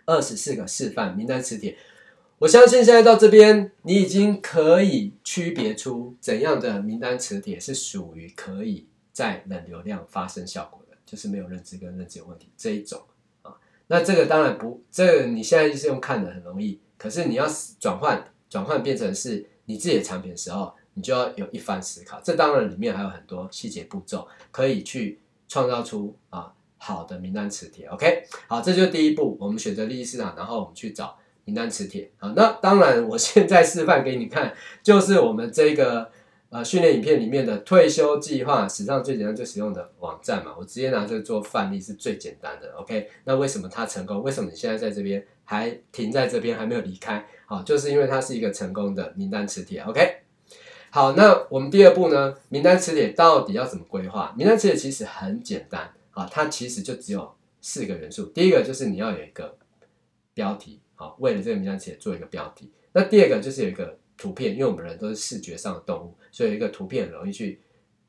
B: 二十四个示范名单磁铁。我相信现在到这边，你已经可以区别出怎样的名单磁铁是属于可以在冷流量发生效果的，就是没有认知跟认知有问题这一种啊。那这个当然不，这你现在就是用看的很容易，可是你要转换转换变成是你自己的产品的时候，你就要有一番思考。这当然里面还有很多细节步骤可以去创造出啊好的名单磁铁。OK，好，这就是第一步，我们选择利益市场，然后我们去找。名单磁铁啊，那当然，我现在示范给你看，就是我们这个呃训练影片里面的退休计划史上最简单最实用的网站嘛，我直接拿这个做范例是最简单的。OK，那为什么它成功？为什么你现在在这边还停在这边还没有离开？好，就是因为它是一个成功的名单磁铁。OK，好，那我们第二步呢，名单磁铁到底要怎么规划？名单磁铁其实很简单啊，它其实就只有四个元素。第一个就是你要有一个标题。好，为了这个名单写做一个标题。那第二个就是有一个图片，因为我们人都是视觉上的动物，所以有一个图片很容易去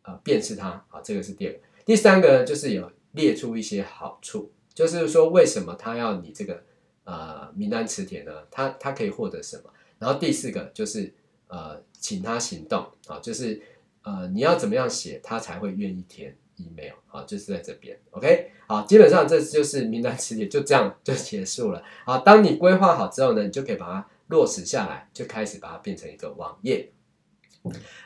B: 呃辨识它。好，这个是第二个。第三个呢，就是有列出一些好处，就是说为什么他要你这个呃名单磁铁呢？他他可以获得什么？然后第四个就是呃请他行动啊，就是呃你要怎么样写，他才会愿意填。Email 好，就是在这边，OK，好，基本上这就是名单磁铁，就这样就结束了。好，当你规划好之后呢，你就可以把它落实下来，就开始把它变成一个网页。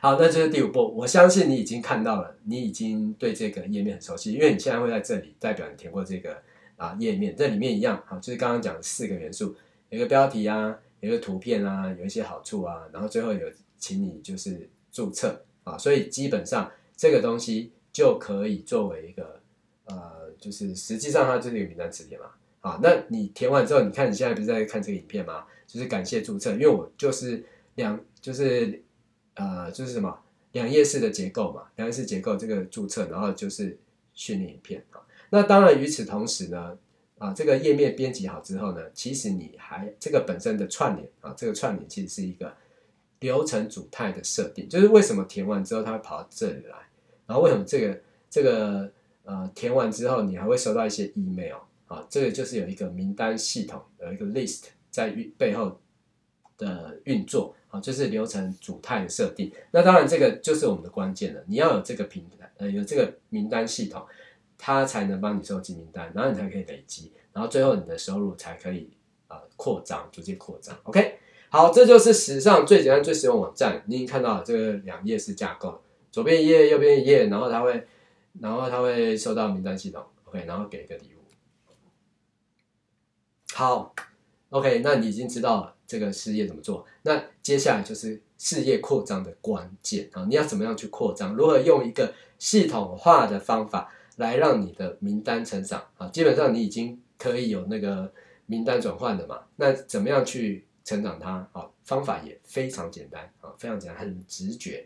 B: 好，那就是第五步。我相信你已经看到了，你已经对这个页面很熟悉，因为你现在会在这里，代表你填过这个啊页面。这里面一样，好，就是刚刚讲的四个元素，有一个标题啊，有一个图片啊，有一些好处啊，然后最后有请你就是注册啊，所以基本上这个东西。就可以作为一个呃，就是实际上它就是一个名单词典嘛。啊，那你填完之后，你看你现在不是在看这个影片吗？就是感谢注册，因为我就是两就是呃就是什么两页式的结构嘛，两页式结构这个注册，然后就是训练影片啊。那当然与此同时呢，啊这个页面编辑好之后呢，其实你还这个本身的串联啊，这个串联其实是一个流程组态的设定，就是为什么填完之后它会跑到这里来。然后为什么这个这个呃填完之后你还会收到一些 email 啊？这个就是有一个名单系统，有一个 list 在运背后的运作啊，就是流程主态的设定。那当然这个就是我们的关键了，你要有这个平台呃有这个名单系统，它才能帮你收集名单，然后你才可以累积，然后最后你的收入才可以、呃、扩张，逐渐扩张。OK，好，这就是史上最简单最实用网站。你已经看到了这个两页式架构。左边一页，右边一页，然后他会，然后他会收到名单系统，OK，然后给一个礼物。好，OK，那你已经知道了这个事业怎么做，那接下来就是事业扩张的关键啊！你要怎么样去扩张？如何用一个系统化的方法来让你的名单成长啊？基本上你已经可以有那个名单转换的嘛？那怎么样去成长它？啊，方法也非常简单啊，非常简单，很直觉。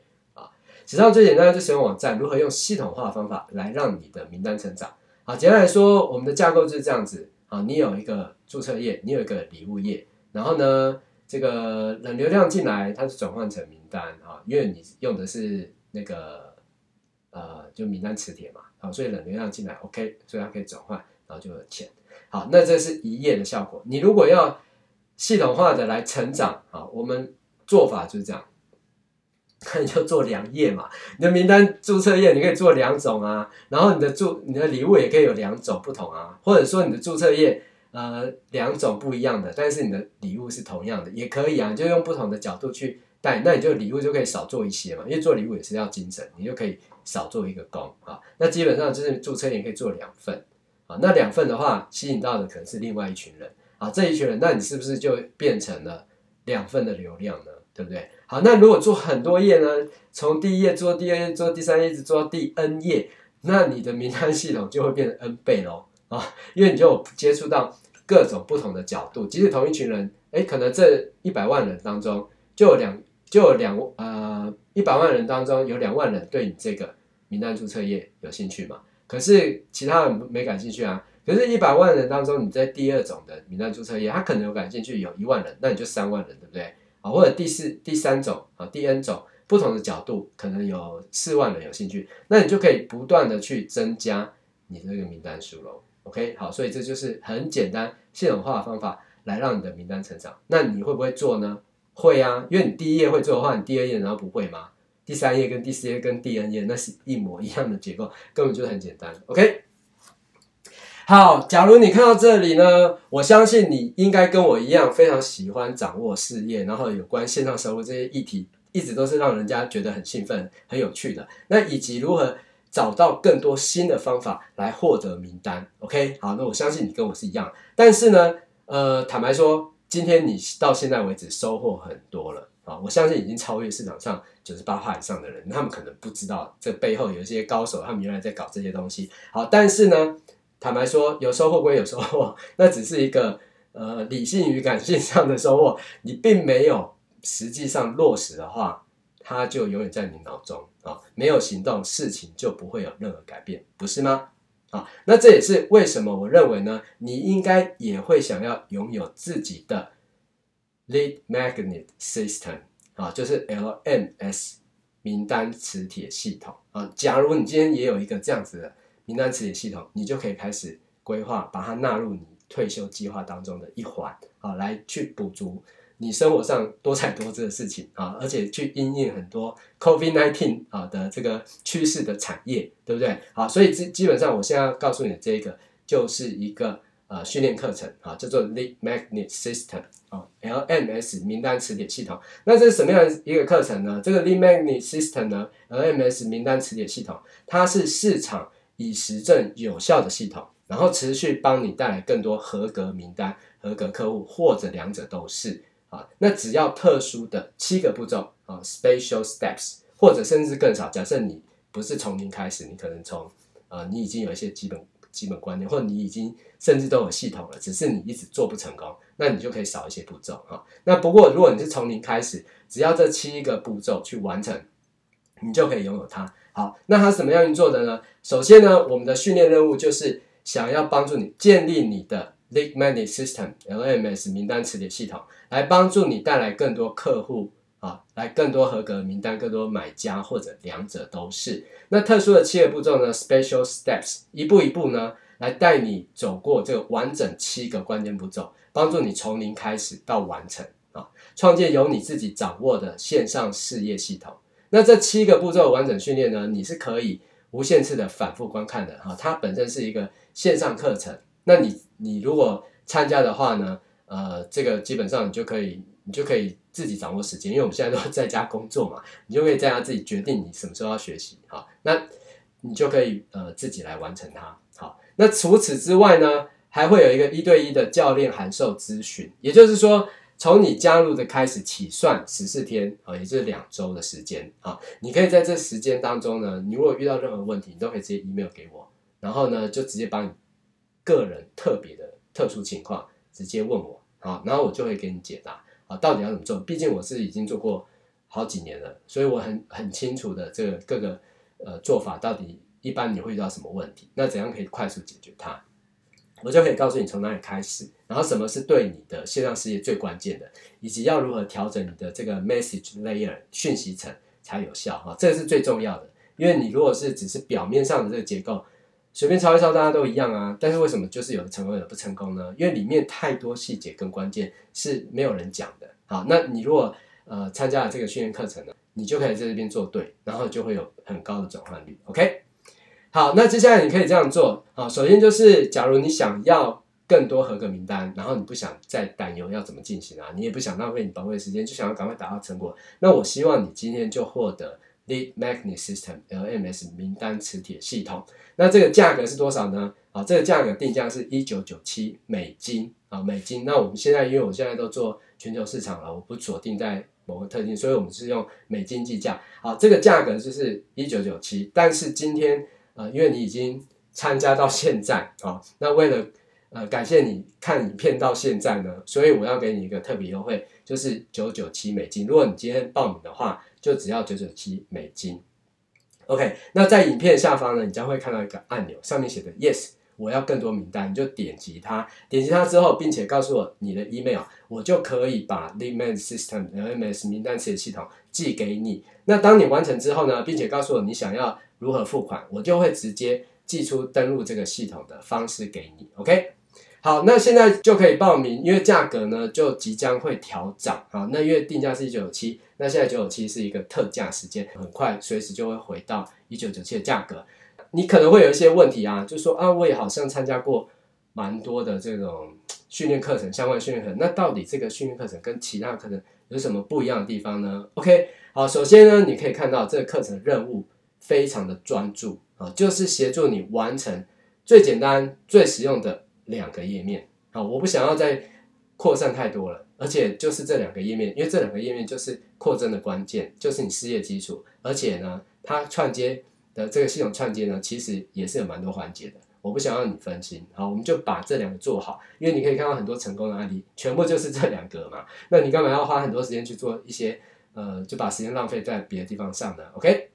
B: 史上最简单的就使用网站，如何用系统化的方法来让你的名单成长？好，简单来说，我们的架构就是这样子。好，你有一个注册页，你有一个礼物页，然后呢，这个冷流量进来，它是转换成名单啊，因为你用的是那个呃，就名单磁铁嘛，好，所以冷流量进来，OK，所以它可以转换，然后就有钱。好，那这是一页的效果。你如果要系统化的来成长，啊，我们做法就是这样。那你就做两页嘛，你的名单注册页你可以做两种啊，然后你的注你的礼物也可以有两种不同啊，或者说你的注册页呃两种不一样的，但是你的礼物是同样的也可以啊，就用不同的角度去带，那你就礼物就可以少做一些嘛，因为做礼物也是要精神，你就可以少做一个工啊。那基本上就是注册页可以做两份啊，那两份的话吸引到的可能是另外一群人啊，这一群人那你是不是就变成了两份的流量呢？对不对？好，那如果做很多页呢？从第一页做第二页，做第三页，一直做到第 N 页，那你的名单系统就会变成 N 倍喽啊！因为你就接触到各种不同的角度，即使同一群人，哎，可能这一百万人当中就有两就有两呃一百万人当中有两万人对你这个名单注册页有兴趣嘛？可是其他人没感兴趣啊。可是，一百万人当中，你在第二种的名单注册页，他可能有感兴趣，有一万人，那你就三万人，对不对？啊，或者第四、第三种啊，第 N 种不同的角度，可能有四万人有兴趣，那你就可以不断的去增加你的这个名单数喽。OK，好，所以这就是很简单系统化的方法来让你的名单成长。那你会不会做呢？会啊，因为你第一页会做的话，你第二页难道不会吗？第三页跟第四页跟第 N 页那是一模一样的结构，根本就很简单。OK。好，假如你看到这里呢，我相信你应该跟我一样，非常喜欢掌握事业，然后有关线上收入这些议题，一直都是让人家觉得很兴奋、很有趣的。那以及如何找到更多新的方法来获得名单。OK，好，那我相信你跟我是一样。但是呢，呃，坦白说，今天你到现在为止收获很多了啊，我相信已经超越市场上九十八趴以上的人，他们可能不知道这背后有一些高手，他们原来在搞这些东西。好，但是呢。坦白说，有收获归有收获，那只是一个呃理性与感性上的收获，你并没有实际上落实的话，它就永远在你脑中啊，没有行动，事情就不会有任何改变，不是吗？啊，那这也是为什么我认为呢，你应该也会想要拥有自己的 Lead Magnet System 啊，就是 LMS 名单磁铁系统啊。假如你今天也有一个这样子的。名单词典系统，你就可以开始规划，把它纳入你退休计划当中的一环啊，来去补足你生活上多彩多姿的事情啊，而且去因应很多 COVID-19 啊的这个趋势的产业，对不对？好，所以基基本上，我现在要告诉你的这个就是一个呃训练课程啊，叫做 Lead Magnet System 啊，LMS 名单词典系统。那这是什么样一个课程呢？这个 Lead Magnet System 呢，LMS 名单词典系统，它是市场。以实证有效的系统，然后持续帮你带来更多合格名单、合格客户，或者两者都是啊。那只要特殊的七个步骤啊，special steps，或者甚至更少。假设你不是从零开始，你可能从啊，你已经有一些基本基本观念，或者你已经甚至都有系统了，只是你一直做不成功，那你就可以少一些步骤啊。那不过如果你是从零开始，只要这七个步骤去完成，你就可以拥有它。好，那它怎么样运作的呢？首先呢，我们的训练任务就是想要帮助你建立你的 Lead Magnet System LMS 名单磁铁系统，来帮助你带来更多客户啊，来更多合格名单，更多买家或者两者都是。那特殊的七个步骤呢，Special Steps，一步一步呢，来带你走过这个完整七个关键步骤，帮助你从零开始到完成啊，创建由你自己掌握的线上事业系统。那这七个步骤完整训练呢，你是可以无限次的反复观看的哈。它本身是一个线上课程，那你你如果参加的话呢，呃，这个基本上你就可以你就可以自己掌握时间，因为我们现在都在家工作嘛，你就可以在家自己决定你什么时候要学习哈。那你就可以呃自己来完成它。好，那除此之外呢，还会有一个一对一的教练函授咨询，也就是说。从你加入的开始起算十四天啊，也就是两周的时间啊。你可以在这时间当中呢，你如果遇到任何问题，你都可以直接 email 给我，然后呢就直接把你个人特别的特殊情况直接问我啊，然后我就会给你解答啊，到底要怎么做？毕竟我是已经做过好几年了，所以我很很清楚的这个各个呃做法到底一般你会遇到什么问题，那怎样可以快速解决它？我就可以告诉你从哪里开始，然后什么是对你的线上事业最关键的，以及要如何调整你的这个 message layer 讯息层才有效哈，这是最重要的。因为你如果是只是表面上的这个结构，随便抄一抄大家都一样啊，但是为什么就是有的成功有的不成功呢？因为里面太多细节跟关键是没有人讲的。好，那你如果呃参加了这个训练课程呢，你就可以在这边做对，然后就会有很高的转换率。OK。好，那接下来你可以这样做啊。首先就是，假如你想要更多合格名单，然后你不想再担忧要怎么进行啊，你也不想浪费你宝贵的时间，就想要赶快达到成果。那我希望你今天就获得 Lead Magnet System LMS 名单磁铁系统。那这个价格是多少呢？啊，这个价格定价是一九九七美金啊，美金。那我们现在因为我现在都做全球市场了，我不锁定在某个特定，所以我们是用美金计价。好，这个价格就是一九九七，但是今天。呃，因为你已经参加到现在啊、那为了呃感谢你看影片到现在呢，所以我要给你一个特别优惠，就是九九七美金。如果你今天报名的话，就只要九九七美金。OK，那在影片下方呢，你将会看到一个按钮，上面写的 Yes，我要更多名单，你就点击它，点击它之后，并且告诉我你的 email，我就可以把 Lead Man System LMS 名单词系统寄给你。那当你完成之后呢，并且告诉我你想要如何付款，我就会直接寄出登录这个系统的方式给你。OK。好，那现在就可以报名，因为价格呢就即将会调涨。好，那因为定价是一九九七，那现在九九七是一个特价时间，很快随时就会回到一九九七的价格。你可能会有一些问题啊，就说啊，我也好像参加过蛮多的这种训练课程，相关训练课程，那到底这个训练课程跟其他课程有什么不一样的地方呢？OK，好，首先呢，你可以看到这个课程任务非常的专注啊，就是协助你完成最简单、最实用的。两个页面，好，我不想要再扩散太多了，而且就是这两个页面，因为这两个页面就是扩增的关键，就是你事业基础，而且呢，它串接的这个系统串接呢，其实也是有蛮多环节的，我不想让你分心，好，我们就把这两个做好，因为你可以看到很多成功的案例，全部就是这两个嘛，那你干嘛要花很多时间去做一些，呃，就把时间浪费在别的地方上呢？OK，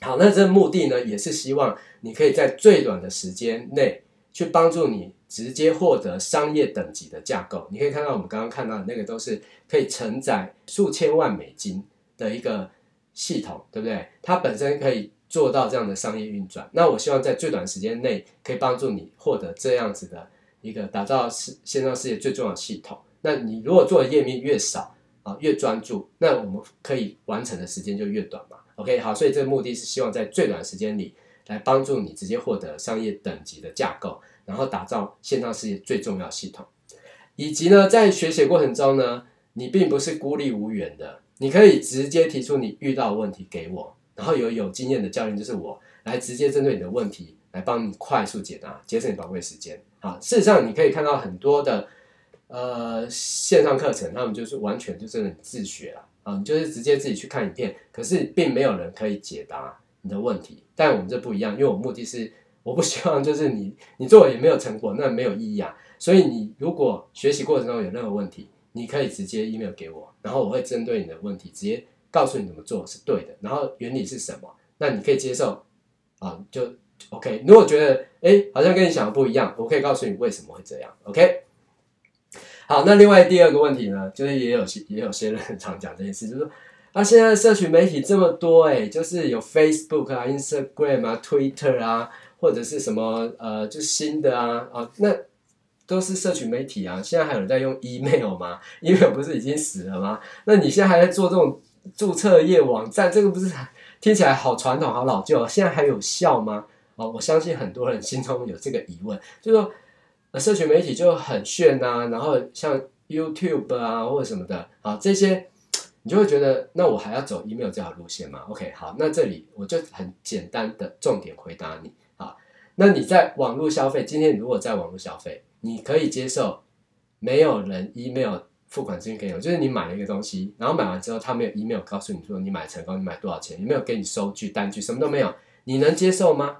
B: 好，那这目的呢，也是希望你可以在最短的时间内去帮助你。直接获得商业等级的架构，你可以看到我们刚刚看到的那个都是可以承载数千万美金的一个系统，对不对？它本身可以做到这样的商业运转。那我希望在最短时间内可以帮助你获得这样子的一个打造世线上事业最重要的系统。那你如果做的页面越少啊，越专注，那我们可以完成的时间就越短嘛。OK，好，所以这个目的是希望在最短时间里来帮助你直接获得商业等级的架构。然后打造线上事业最重要系统，以及呢，在学习过程中呢，你并不是孤立无援的，你可以直接提出你遇到的问题给我，然后有有经验的教练就是我来直接针对你的问题来帮你快速解答，节省你宝贵时间。啊，事实上你可以看到很多的呃线上课程，他们就是完全就是很自学了啊，你就是直接自己去看影片，可是并没有人可以解答你的问题。但我们这不一样，因为我目的是。我不希望就是你，你做了也没有成果，那没有意义啊。所以你如果学习过程中有任何问题，你可以直接 email 给我，然后我会针对你的问题直接告诉你怎么做是对的，然后原理是什么，那你可以接受啊，就 OK。如果觉得哎好像跟你想的不一样，我可以告诉你为什么会这样。OK。好，那另外第二个问题呢，就是也有些也有些人常讲这件事，就是说啊，现在社群媒体这么多，哎，就是有 Facebook 啊、Instagram 啊、Twitter 啊。或者是什么呃，就新的啊啊，那都是社群媒体啊。现在还有人在用 email 吗？email 不是已经死了吗？那你现在还在做这种注册页网站，这个不是听起来好传统、好老旧？现在还有效吗？哦，我相信很多人心中有这个疑问，就是说呃，社群媒体就很炫啊，然后像 YouTube 啊或者什么的啊这些。你就会觉得，那我还要走 email 这条路线吗？OK，好，那这里我就很简单的重点回答你啊。那你在网络消费，今天如果在网络消费，你可以接受没有人 email 付款资讯给你，就是你买了一个东西，然后买完之后他没有 email 告诉你说你买成功，你买多少钱，也没有给你收据单据，什么都没有，你能接受吗？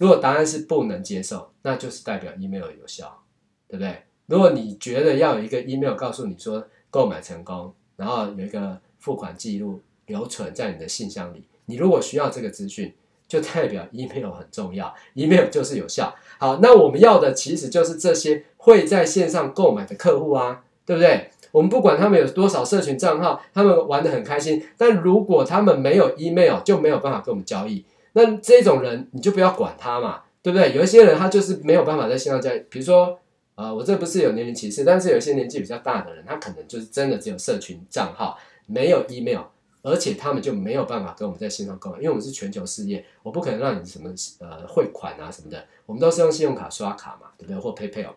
B: 如果答案是不能接受，那就是代表 email 有效，对不对？如果你觉得要有一个 email 告诉你说购买成功。然后有一个付款记录留存在你的信箱里。你如果需要这个资讯，就代表 email 很重要，email 就是有效。好，那我们要的其实就是这些会在线上购买的客户啊，对不对？我们不管他们有多少社群账号，他们玩得很开心，但如果他们没有 email，就没有办法跟我们交易。那这种人你就不要管他嘛，对不对？有一些人他就是没有办法在线上交易，比如说。啊、呃，我这不是有年龄歧视，但是有一些年纪比较大的人，他可能就是真的只有社群账号，没有 email，而且他们就没有办法跟我们在线上购买，因为我们是全球事业，我不可能让你什么呃汇款啊什么的，我们都是用信用卡刷卡嘛，对不对？或 PayPal。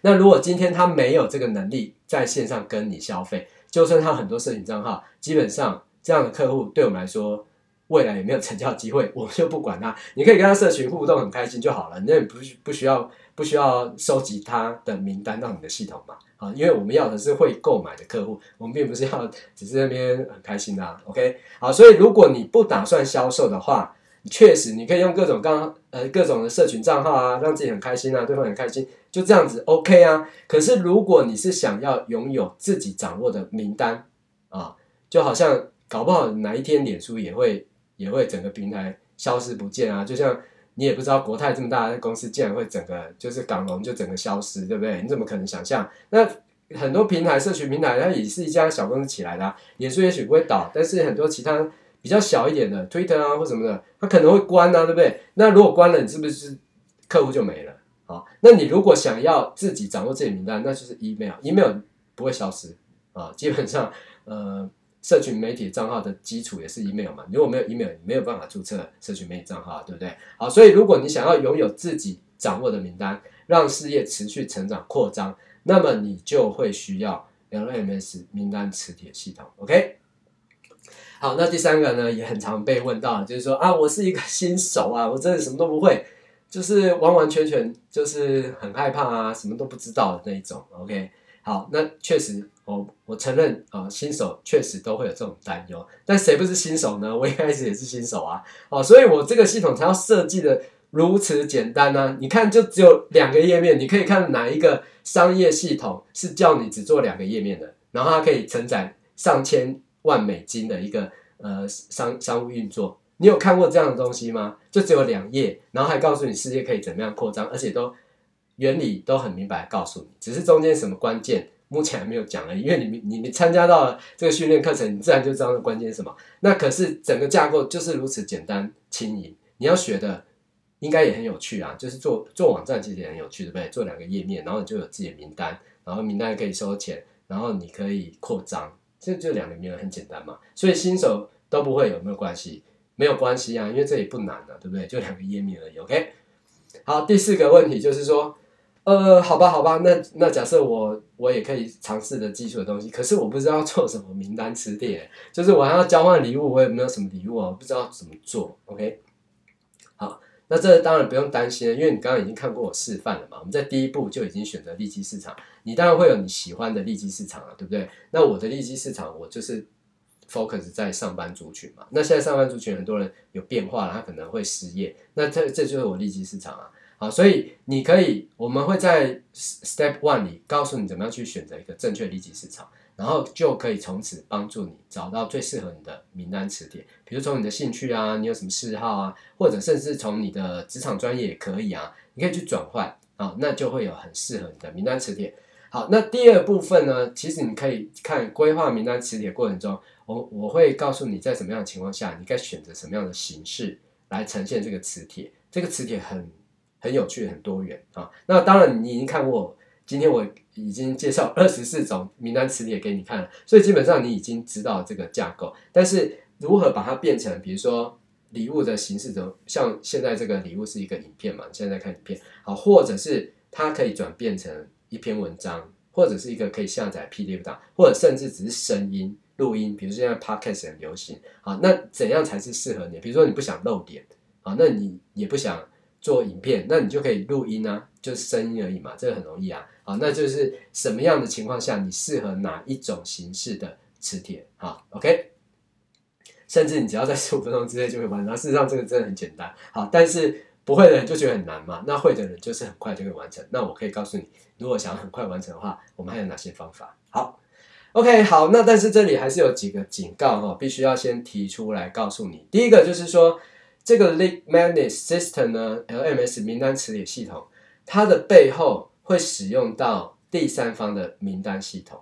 B: 那如果今天他没有这个能力在线上跟你消费，就算他很多社群账号，基本上这样的客户对我们来说，未来也没有成交机会，我们就不管他，你可以跟他社群互动很开心就好了，那也不不需要。不需要收集他的名单到你的系统嘛？啊，因为我们要的是会购买的客户，我们并不是要只是那边很开心的啊。OK，好，所以如果你不打算销售的话，确实你可以用各种刚呃各种的社群账号啊，让自己很开心啊，对方很开心，就这样子 OK 啊。可是如果你是想要拥有自己掌握的名单啊，就好像搞不好哪一天脸书也会也会整个平台消失不见啊，就像。你也不知道国泰这么大的公司竟然会整个就是港龙就整个消失，对不对？你怎么可能想象？那很多平台、社群平台，它也是一家小公司起来的啊。脸书也许不会倒，但是很多其他比较小一点的 Twitter 啊或什么的，它可能会关啊，对不对？那如果关了，你是不是客户就没了？好，那你如果想要自己掌握自己名单，那就是 email，email 不会消失啊。基本上，呃，社群媒体账号的基础也是 email 嘛。如果没有 email，你没有办法注册社群媒体账号，对不对？好，所以如果你想要拥有自己掌握的名单，让事业持续成长扩张。那么你就会需要 LMS 名单磁铁系统，OK？好，那第三个呢，也很常被问到，就是说啊，我是一个新手啊，我真的什么都不会，就是完完全全就是很害怕啊，什么都不知道的那一种，OK？好，那确实，我我承认啊，新手确实都会有这种担忧，但谁不是新手呢？我一开始也是新手啊，哦，所以我这个系统才要设计的如此简单呢、你看，就只有两个页面，你可以看哪一个？商业系统是叫你只做两个页面的，然后它可以承载上千万美金的一个呃商商务运作。你有看过这样的东西吗？就只有两页，然后还告诉你世界可以怎么样扩张，而且都原理都很明白告诉你，只是中间什么关键目前还没有讲了。因为你你你参加到了这个训练课程，你自然就知道关键是什么。那可是整个架构就是如此简单轻盈，你要学的。应该也很有趣啊，就是做做网站其实也很有趣，对不对？做两个页面，然后你就有自己的名单，然后名单可以收钱，然后你可以扩张，这就两个名额很简单嘛。所以新手都不会有没有关系？没有关系啊，因为这也不难的，对不对？就两个页面而已。OK，好，第四个问题就是说，呃，好吧，好吧，那那假设我我也可以尝试的基础的东西，可是我不知道做什么名单词典，就是我还要交换礼物，我也没有什么礼物啊，我不知道怎么做。OK 好。那这当然不用担心，因为你刚刚已经看过我示范了嘛。我们在第一步就已经选择利基市场，你当然会有你喜欢的利基市场了，对不对？那我的利基市场，我就是 focus 在上班族群嘛。那现在上班族群很多人有变化了，他可能会失业，那这这就是我利基市场啊。好，所以你可以，我们会在 step one 里告诉你怎么样去选择一个正确利基市场。然后就可以从此帮助你找到最适合你的名单磁铁，比如从你的兴趣啊，你有什么嗜好啊，或者甚至从你的职场专业也可以啊，你可以去转换啊，那就会有很适合你的名单磁铁。好，那第二部分呢，其实你可以看规划名单磁铁过程中，我我会告诉你在什么样的情况下，你该选择什么样的形式来呈现这个磁铁。这个磁铁很很有趣，很多元啊。那当然你已经看过。今天我已经介绍二十四种名单磁铁给你看了，所以基本上你已经知道这个架构。但是如何把它变成，比如说礼物的形式，中，像现在这个礼物是一个影片嘛？现在看影片，好，或者是它可以转变成一篇文章，或者是一个可以下载 PDF 档，或者甚至只是声音录音，比如说现在 Podcast 很流行，好，那怎样才是适合你？比如说你不想露脸，好，那你也不想做影片，那你就可以录音啊，就是声音而已嘛，这个很容易啊。好，那就是什么样的情况下你适合哪一种形式的磁铁？好，OK，甚至你只要在十五分钟之内就会完成。事实上，这个真的很简单。好，但是不会的人就觉得很难嘛。那会的人就是很快就会完成。那我可以告诉你，如果想要很快完成的话，我们还有哪些方法？好，OK，好，那但是这里还是有几个警告哈，必须要先提出来告诉你。第一个就是说，这个 Lead Magnet System 呢，LMS 名单管理系统，它的背后。会使用到第三方的名单系统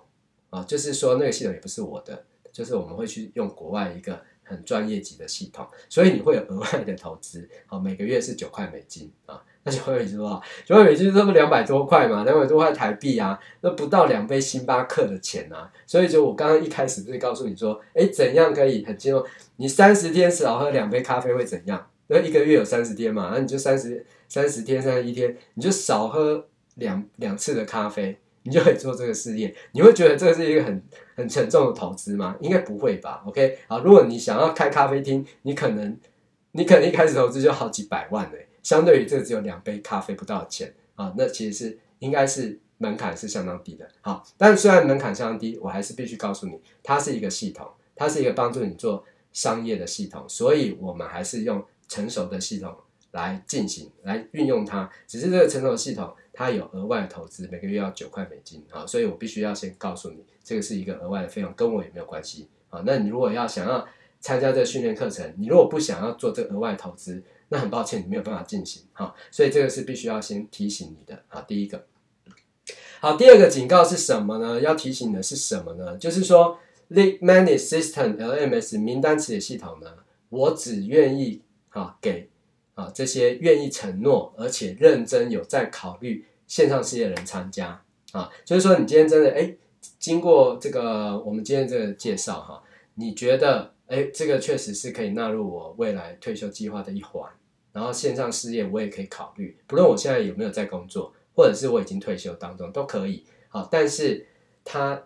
B: 啊，就是说那个系统也不是我的，就是我们会去用国外一个很专业级的系统，所以你会有额外的投资，好，每个月是九块美金啊，那 九块美金多少？九块美金差不多两百多块嘛，两百多块台币啊，那不到两杯星巴克的钱啊，所以就我刚刚一开始就告诉你说，哎，怎样可以很轻松？你三十天少喝两杯咖啡会怎样？那一个月有三十天嘛，那你就三十三十天三十一天，你就少喝。两两次的咖啡，你就可以做这个事业。你会觉得这是一个很很沉重的投资吗？应该不会吧。OK，好，如果你想要开咖啡厅，你可能你可能一开始投资就好几百万嘞。相对于这只有两杯咖啡不到的钱啊，那其实是应该是门槛是相当低的。好，但虽然门槛相当低，我还是必须告诉你，它是一个系统，它是一个帮助你做商业的系统，所以我们还是用成熟的系统来进行来运用它。只是这个成熟的系统。它有额外的投资，每个月要九块美金啊，所以我必须要先告诉你，这个是一个额外的费用，跟我也没有关系啊。那你如果要想要参加这个训练课程，你如果不想要做这额外投资，那很抱歉你没有办法进行哈，所以这个是必须要先提醒你的啊。第一个，好，第二个警告是什么呢？要提醒的是什么呢？就是说，Lead Many System LMS 名单词系统呢，我只愿意啊给啊这些愿意承诺而且认真有在考虑线上事业的人参加啊。就是说，你今天真的哎，经过这个我们今天这个介绍哈，你觉得哎这个确实是可以纳入我未来退休计划的一环。然后线上事业我也可以考虑，不论我现在有没有在工作，或者是我已经退休当中都可以。好，但是它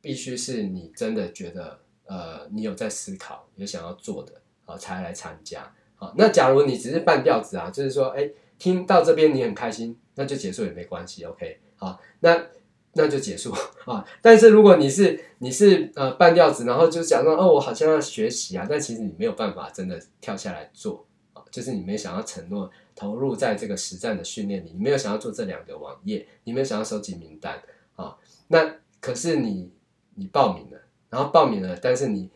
B: 必须是你真的觉得，呃，你有在思考，有想要做的，好才来参加。好，那假如你只是半吊子啊，就是说，哎，听到这边你很开心，那就结束也没关系，OK。好，那那就结束啊。但是如果你是你是呃半吊子，然后就想说，哦，我好像要学习啊，但其实你没有办法真的跳下来做。就是你没有想要承诺投入在这个实战的训练里，你没有想要做这两个网页，你没有想要收集名单啊。那可是你你报名了，然后报名了，但是你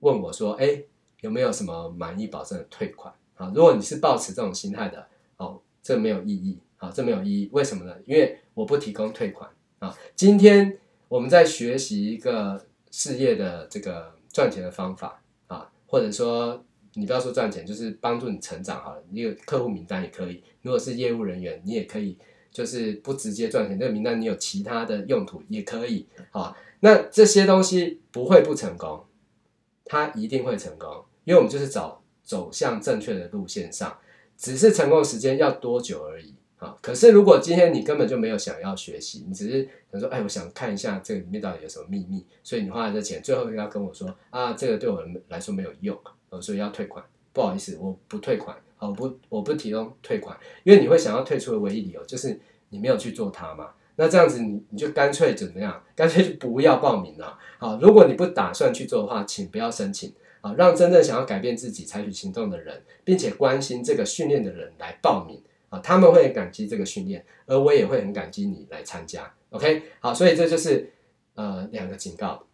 B: 问我说，哎，有没有什么满意保证的退款啊？如果你是抱持这种心态的，哦，这没有意义啊，这没有意义。为什么呢？因为我不提供退款啊。今天我们在学习一个事业的这个赚钱的方法啊，或者说。你不要说赚钱，就是帮助你成长好了。你有客户名单也可以，如果是业务人员，你也可以，就是不直接赚钱。这个名单你有其他的用途也可以，好，那这些东西不会不成功，它一定会成功，因为我们就是找走向正确的路线上，只是成功时间要多久而已。好，可是如果今天你根本就没有想要学习，你只是想说，哎，我想看一下这个里面到底有什么秘密，所以你花了这钱，最后要跟我说啊，这个对我来说没有用。呃，所以要退款，不好意思，我不退款，好，我不，我不提供退款，因为你会想要退出的唯一理由就是你没有去做它嘛。那这样子你，你你就干脆怎么样？干脆就不要报名了。好，如果你不打算去做的话，请不要申请。好，让真正想要改变自己、采取行动的人，并且关心这个训练的人来报名啊，他们会很感激这个训练，而我也会很感激你来参加。OK，好，所以这就是呃两个警告。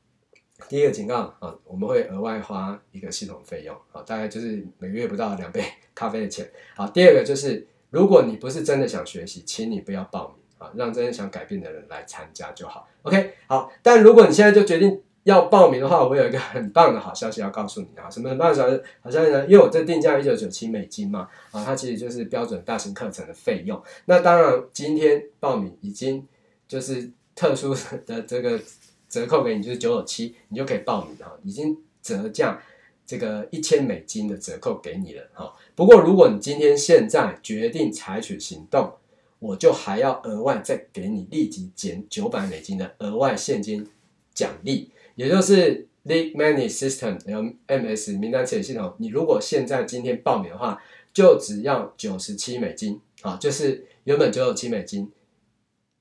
B: 第一个警告啊，我们会额外花一个系统费用，啊，大概就是每个月不到两杯咖啡的钱。好，第二个就是，如果你不是真的想学习，请你不要报名啊，让真的想改变的人来参加就好。OK，好。但如果你现在就决定要报名的话，我有一个很棒的好消息要告诉你啊，什么很棒的消息？好消息呢？因为我这定价一九九七美金嘛，啊，它其实就是标准大型课程的费用。那当然，今天报名已经就是特殊的这个。折扣给你就是九九七，你就可以报名哈，已经折价这个一千美金的折扣给你了哈。不过如果你今天现在决定采取行动，我就还要额外再给你立即减九百美金的额外现金奖励，也就是 Lead Magnet System LMS 名单词系统。你如果现在今天报名的话，就只要九十七美金啊，就是原本九九七美金。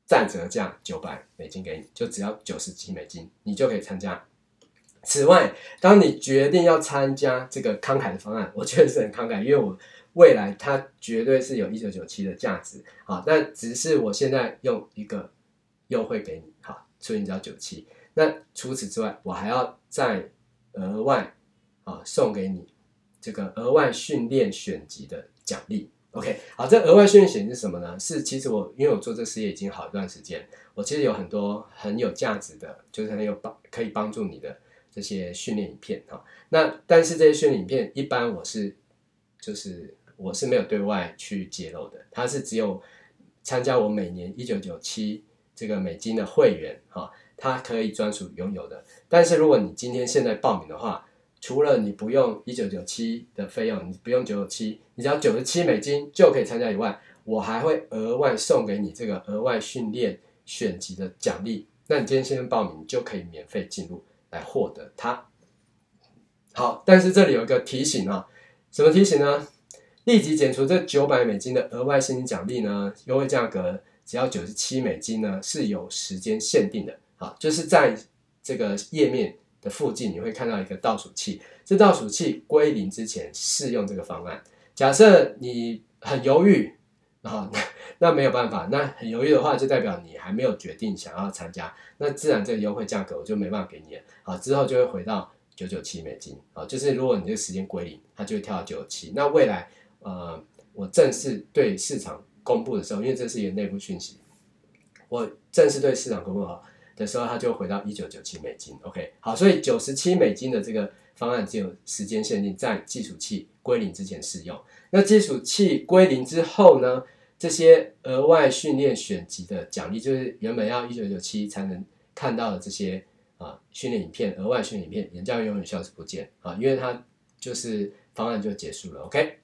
B: 再折价九百美金给你，就只要九十七美金，你就可以参加。此外，当你决定要参加这个慷慨的方案，我确实是很慷慨，因为我未来它绝对是有一九九七的价值啊。但只是我现在用一个优惠给你，好，所以你只要九七。那除此之外，我还要再额外啊送给你这个额外训练选集的奖励。OK，好，这额外训练险是什么呢？是其实我因为我做这事业已经好一段时间，我其实有很多很有价值的，就是很有帮可以帮助你的这些训练影片哈。那但是这些训练影片一般我是就是我是没有对外去揭露的，它是只有参加我每年一九九七这个美金的会员哈，它可以专属拥有的。但是如果你今天现在报名的话，除了你不用一九九七的费用，你不用九九七，你只要九十七美金就可以参加以外，我还会额外送给你这个额外训练选集的奖励。那你今天先报名，就可以免费进入来获得它。好，但是这里有一个提醒啊，什么提醒呢？立即减除这九百美金的额外现金奖励呢，优惠价格只要九十七美金呢，是有时间限定的。好，就是在这个页面。的附近你会看到一个倒数器，这倒数器归零之前试用这个方案。假设你很犹豫啊，那那没有办法，那很犹豫的话就代表你还没有决定想要参加，那自然这个优惠价格我就没办法给你了好。之后就会回到九九七美金啊，就是如果你这个时间归零，它就会跳到九九七。那未来呃，我正式对市场公布的时候，因为这是一个内部讯息，我正式对市场公布好的时候，它就回到一九九七美金。OK，好，所以九十七美金的这个方案只有时间限定，在计数器归零之前试用。那计数器归零之后呢？这些额外训练选集的奖励，就是原本要一九九七才能看到的这些啊训练影片，额外训练影片，人家永远消失不见啊，因为它就是方案就结束了。OK，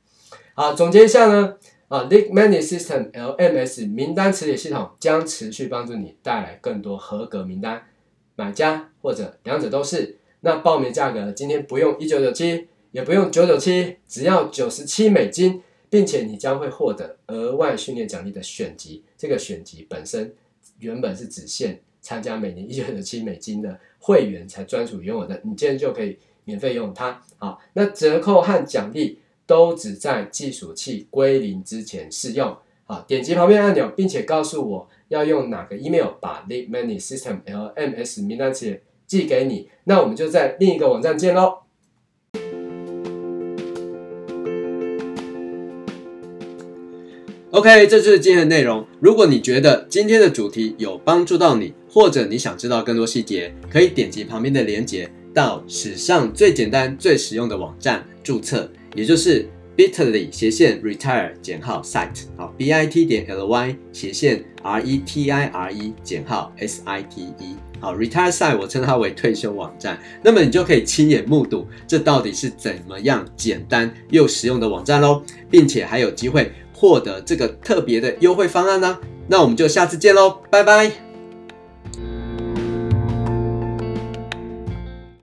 B: 好，总结一下呢啊，Lead Magnet System LMS 名单磁铁系统将持续帮助你带来更多合格名单买家或者两者都是。那报名价格今天不用一九九七，也不用九九七，只要九十七美金。并且你将会获得额外训练奖励的选集，这个选集本身原本是只限参加每年一九九七美金的会员才专属拥有的，你今天就可以免费用它。好，那折扣和奖励都只在计数器归零之前适用。好，点击旁边按钮，并且告诉我要用哪个 email 把 Lead Magnet System LMS 名单词寄给你。那我们就在另一个网站见喽。
A: OK，这就是今天的内容。如果你觉得今天的主题有帮助到你，或者你想知道更多细节，可以点击旁边的链接，到史上最简单、最实用的网站注册，也就是 bitterly 斜线 retire 减号 site，好，bit 点 ly 斜线 retire 减号 site，好，retire site 我称它为退休网站。那么你就可以亲眼目睹这到底是怎么样简单又实用的网站喽，并且还有机会。获得这个特别的优惠方案呢？那我们就下次见喽，拜拜。